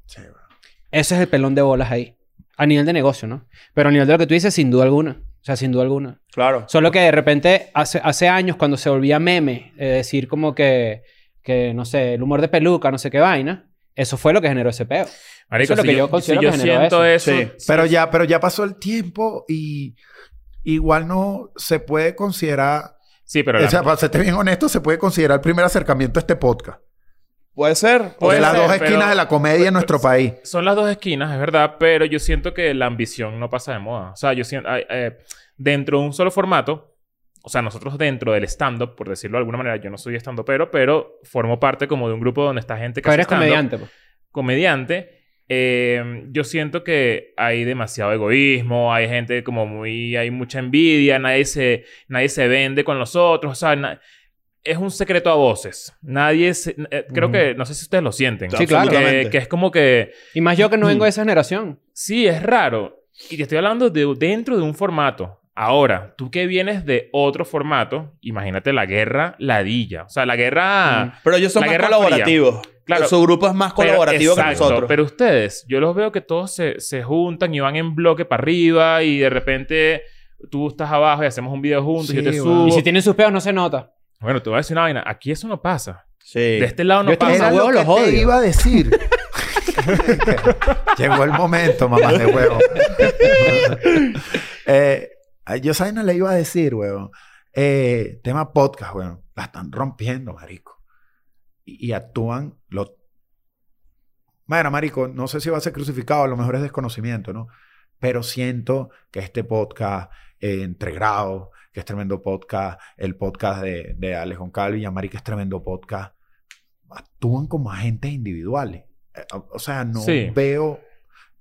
Sí, güey. Ese es el pelón de bolas ahí. A nivel de negocio, ¿no? Pero a nivel de lo que tú dices, sin duda alguna. O sea, sin duda alguna. Claro. Solo que de repente, hace, hace años, cuando se volvía meme, eh, decir como que, que, no sé, el humor de peluca, no sé qué vaina, eso fue lo que generó ese peo. Marico, Eso es lo si que yo, yo considero si yo que generó siento eso. eso... Sí. Pero ya, pero ya pasó el tiempo y igual no se puede considerar... Sí, pero... o sea, para serte bien honesto, se puede considerar el primer acercamiento a este podcast. Puede ser. O Puede de las ser, dos pero- esquinas de la comedia en nuestro país. Son las dos esquinas, es verdad, pero yo siento que la ambición no pasa de moda. O sea, yo siento... eh, dentro de un solo formato, o sea, nosotros dentro del stand-up, por decirlo de alguna manera, yo no soy stand-upero, pero formo parte como de un grupo donde está gente que Pero eres stand-up. comediante, pues. comediante, eh, yo siento que hay demasiado egoísmo, hay gente como muy, hay mucha envidia, nadie se, nadie se vende con los otros, o sea, na- es un secreto a voces. Nadie se- eh, creo que, no sé si ustedes lo sienten. Sí, claro. Que, es como que, Y más yo que no vengo de esa generación. sí, es raro. Y te estoy hablando de dentro de un formato. Ahora, tú que vienes de otro formato, imagínate la guerra ladilla. O sea, la guerra... Pero ellos son La más colaborativos. Claro. Su grupo es más Pero- colaborativo que nosotros. Pero ustedes, yo los veo que todos se, se juntan y van en bloque para arriba y de repente tú estás abajo y hacemos un video juntos y yo te bueno. subo. Y si tienen sus peos, no se nota. Bueno, te voy a decir una vaina. Aquí eso no pasa. Sí. De este lado no Yo pasa. Era lo que los te odio. iba a decir. Llegó el momento, mamá de huevo. eh, yo sabes no le iba a decir, huevo. Eh, tema podcast, huevo. La están rompiendo, marico. Y, y actúan lo... Bueno, marico, no sé si va a ser crucificado, a lo mejor es desconocimiento, ¿no? Pero siento que este podcast, eh, Entre Grados, que es tremendo podcast, el podcast de, de Alejón Calvi y Amari, que es tremendo podcast, actúan como agentes individuales. Eh, o- sea, no Sí. veo,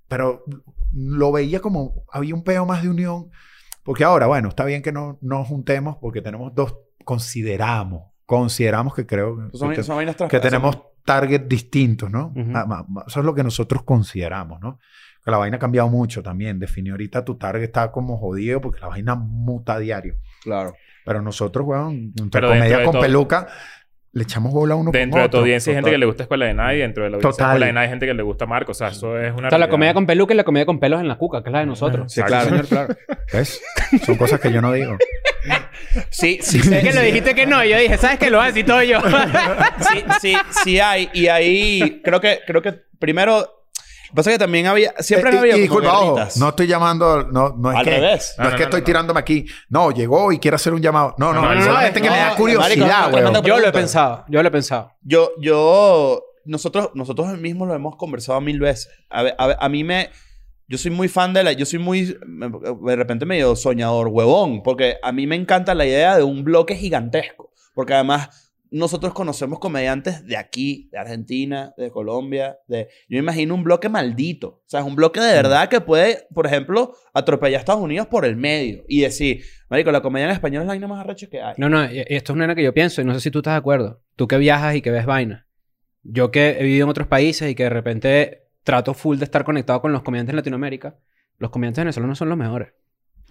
pero lo veía como había un peo más de unión. Porque ahora, bueno, está bien que no nos juntemos porque tenemos dos, consideramos, consideramos que creo que, Son, que- son vainas que trans- tenemos targets distintos, ¿no? Ma- Eso es lo que nosotros consideramos, ¿no? Que la vaina ha cambiado mucho también. Definió ahorita tu target está como jodido porque la vaina muta a diario. Claro. Pero nosotros, weón, entre comedia de con todo- peluca, le echamos bola uno Dentro con de tu otro. audiencia hay gente que le gusta Escuela de Nadie. Dentro de la audiencia Total. Escuela de Nadie hay gente que le gusta Marco. O sea, eso es una O sea, la comedia con peluca y la comedia con pelos en la cuca, que es la de nosotros. Sí, claro. Señor, claro. ¿Ves? Son cosas que yo no digo. Sí, sí, Sé que lo dijiste que no. Yo dije, ¿sabes qué? Lo vas a decir todo yo. sí, sí, sí hay. Y ahí creo que, creo que primero. Lo que pasa es que también había. Siempre Eh, han y- disculpa, ojo, no estoy llamando, no, no es Al que, revés. No, No, es no, que no, estoy no. tirándome aquí. No, llegó y quiere hacer un llamado. No, no, No, solamente no, que me da marico, curiosidad, tremendo- yo lo he pensado. Yo lo he pensado. Yo, yo, nosotros, nosotros mismos lo hemos conversado mil veces. A, a, a mí me, yo soy muy fan de la, yo soy muy, me- de repente medio soñador, huevón, porque a mí me encanta la idea de un bloque gigantesco, porque además nosotros conocemos comediantes de aquí, de Argentina, de Colombia, de, yo me imagino un bloque maldito, o sea, es un bloque de verdad que puede, por ejemplo, atropellar a Estados Unidos por el medio y decir, marico, la comedia en español es la vaina más arrecha que hay. No, no. Esto es una vaina que yo pienso y no sé si tú estás de acuerdo. Tú que viajas y que ves vainas. Yo que he vivido en otros países y que de repente trato full de estar conectado con los comediantes en Latinoamérica. Los comediantes venezolanos son los mejores.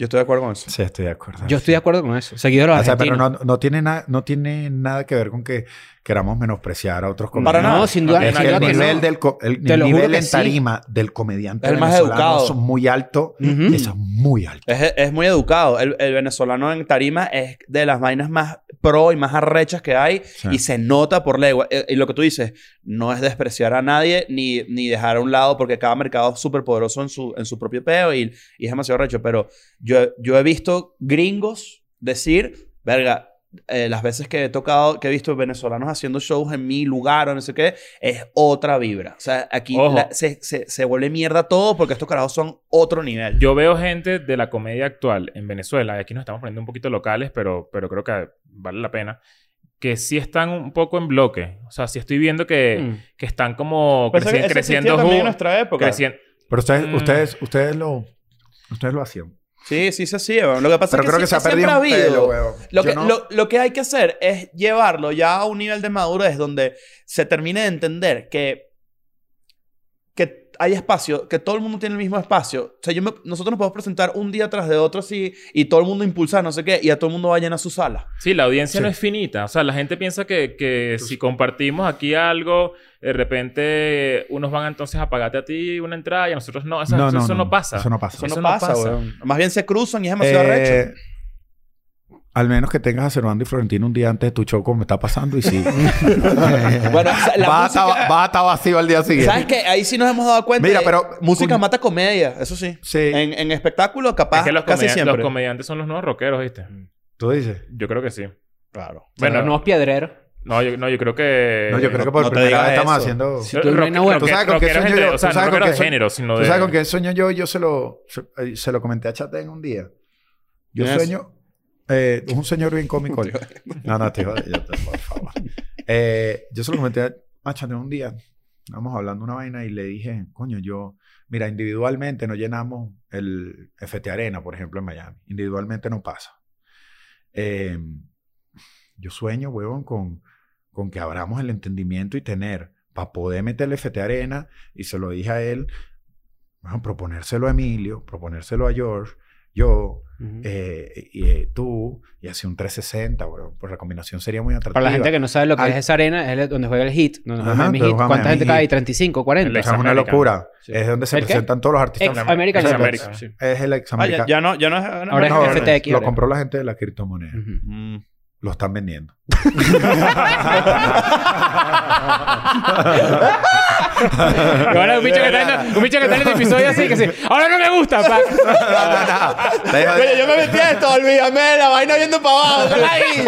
Yo estoy de acuerdo con eso. Sí, estoy de acuerdo. Yo estoy de acuerdo con eso. Seguido de los O sea, pero no, no, tiene na- no tiene nada que ver con que queramos menospreciar a otros Para comediantes. nada. No, sin duda, Es que nada el nivel, no. del el, el nivel en sí. tarima del comediante Es el más venezolano educado. son muy alto. Ujú. Eso es muy alto. Es, es muy educado. El, el venezolano en tarima es de las vainas más pro y más arrechas que hay Sí. y se nota por legua. Eh, Y lo que tú dices, no es despreciar a nadie ni, ni dejar a un lado porque cada mercado es súper poderoso en su, en su propio peo y, y es demasiado arrecho. Pero yo, yo he visto gringos decir, verga, eh, las veces que he tocado, que he visto venezolanos haciendo shows en mi lugar o no sé qué, es otra vibra. O sea, aquí la- se, se, se vuelve mierda todo porque estos carajos son otro nivel. Yo veo gente de la comedia actual en Venezuela, y aquí nos estamos poniendo un poquito locales, pero, pero creo que vale la pena, que sí están un poco en bloque. O sea, sí estoy viendo que, Mm. que están como creci- eso creciendo también en ju- nuestra época. creciendo. Pero ustedes, Mm. ustedes, ustedes lo, ustedes lo hacían. Sí, sí se weón. Lo que pasa Pero es que, creo que se ha perdido habido. pelo. Lo que, no- lo, lo que hay que hacer es llevarlo ya a un nivel de madurez donde se termine de entender que hay espacio, que todo el mundo tiene el mismo espacio. O sea, yo me- nosotros nos podemos presentar un día tras de otro así y todo el mundo impulsar no sé qué y a todo el mundo va a llenar su sala. Sí, la audiencia Sí. no es finita. O sea, la gente piensa que, que si compartimos aquí algo, de repente unos van entonces a pagarte a ti una entrada y a nosotros no. O sea, eso, eso no pasa. Eso no pasa. Eso, Eso no no pasa, weón. Más bien se cruzan y es demasiado Eh, arrecho. Al menos que tengas a Servando y Florentino un día antes de tu show, como me está pasando, y sí. Bueno, o sea, la va, a estar, música- va a estar vacío al día siguiente. ¿Sabes qué? Ahí sí nos hemos dado cuenta. Mira, de- pero- Música mata comedia, eso sí. Sí. En, en espectáculo, capaz, Es que los, casi siempre. los comediantes son los nuevos rockeros, ¿viste? Tú dices. Yo creo que sí. Claro. Bueno, los nuevos piedreros. No, yo, no, yo creo que... No, yo creo que por no primera vez estamos eso. haciendo... Sí. tú no nada bueno. ¿Tú sabes con qué sueño yo? O sea, ¿Tú no con qué género, sino ¿Tú de... sabes con qué sueño yo? Yo se lo, se, eh, se lo comenté a Chatén un día. Yo sueño... Eh, un señor bien cómico. no, no, te yo te- Por favor. Eh, yo se lo comenté a- Chatén un día. Estábamos hablando una vaina y le dije... Coño, yo... Mira, individualmente no llenamos el FT Arena, por ejemplo, en Miami. Individualmente no pasa. Eh, yo sueño, huevón, con, con que abramos el entendimiento y tener, para poder meterle FT Arena, y se lo dije a él, bueno, proponérselo a Emilio, proponérselo a George, yo, eh, y eh, tú, y así un 360, huevón. Pues la combinación sería muy atractiva. Para la gente que no sabe lo que Al- es esa arena, es donde juega el hit. Donde Ajá, Heat. juega ¿Cuánta gente cae ahí? Heat. ¿35, 40? El O sea, es una American. locura. Sí. Es donde se presentan todos los artistas. Ex American. Sí. Es el ex Ah, ya, no, ya no es. Ahora es FTX. lo compró la gente de la criptomoneda. Mm. Lo están vendiendo. Ahora un bicho que está en, un bicho que está en este episodio así que sí. Ahora no me gusta, pa. Oye, yo me metí a esto, olvídame, la vaina viendo para abajo. ¡Ay!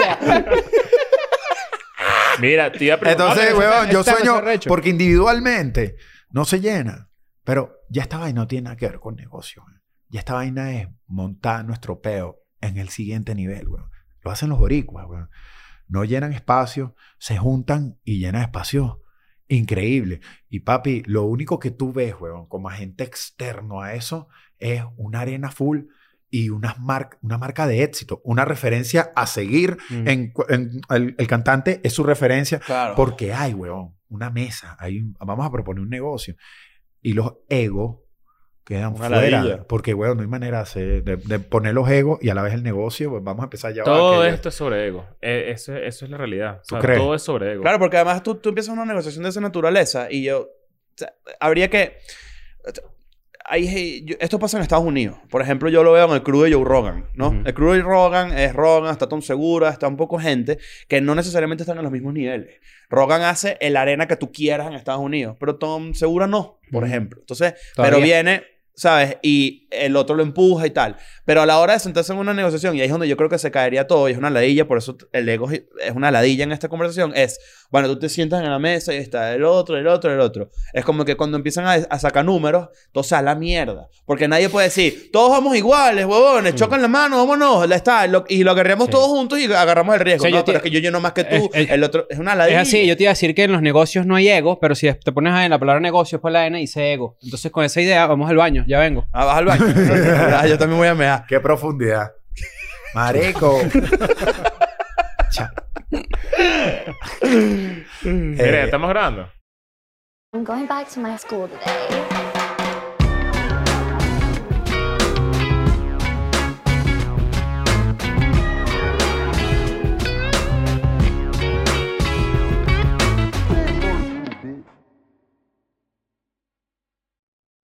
Mira, te iba a preguntar... Entonces, está- yo sueño porque individualmente no se llena. Pero ya esta vaina no tiene nada que ver con negocio. Ya esta vaina es montar nuestro peo en el siguiente nivel, weón. Lo hacen los boricuas, weón. No llenan espacio, se juntan y llenan espacio. Increíble. Y papi, lo único que tú ves, weón, como agente externo a eso, es una arena full y unas mar- una marca de éxito, una referencia a seguir. Mm. En, cu- en- el, el cantante es su referencia Claro. porque hay, weón, una mesa, hay un- vamos a proponer un negocio. Y los egos quedan Una fuera. ladilla. Porque, weón, no hay manera de, hacer- de- de poner los egos y a la vez el negocio. pues vamos a empezar ya. Todo esto es sobre ego. Eh, eso, eso es la realidad. O ¿Tú sea, crees? Todo es sobre ego. Claro, porque además tú, tú empiezas una negociación de esa naturaleza y yo... o sea, habría que... Hay, esto pasa en Estados Unidos. Por ejemplo, yo lo veo en el crew de Joe Rogan, ¿no? Ujú. El crew de Rogan es Rogan, está Tom Segura, está un poco gente que no necesariamente están en los mismos niveles. Rogan hace el arena que tú quieras en Estados Unidos, pero Tom Segura no, por Ujú. ejemplo. Entonces, Todavía. pero viene, ¿sabes? Y el otro lo empuja y tal. Pero a la hora de sentarse en una negociación, y ahí es donde yo creo que se caería todo, y es una ladilla, por eso el ego es una ladilla en esta conversación, es, bueno, tú te sientas en la mesa y está el otro, el otro, el otro. Es como que cuando empiezan a, a sacar números, todo se da la mierda. Porque nadie puede decir, todos vamos iguales, huevones, chocan la mano, vámonos, la está, lo- y lo agarramos Sí. todos juntos y agarramos el riesgo. O sea, no, yo te- pero es que yo lleno más que tú, Es- es- el otro, es una ladilla. Es así, yo te iba a decir que en los negocios no hay ego, pero si te pones ahí en la palabra negocio, después la N dice ego. Entonces, con esa idea, vamos al baño, ya vengo. Ah, vas al baño. Ah, yo también voy a mear. Qué profundidad. Marico. Mira, Eh, estamos grabando. I'm going back to my school today.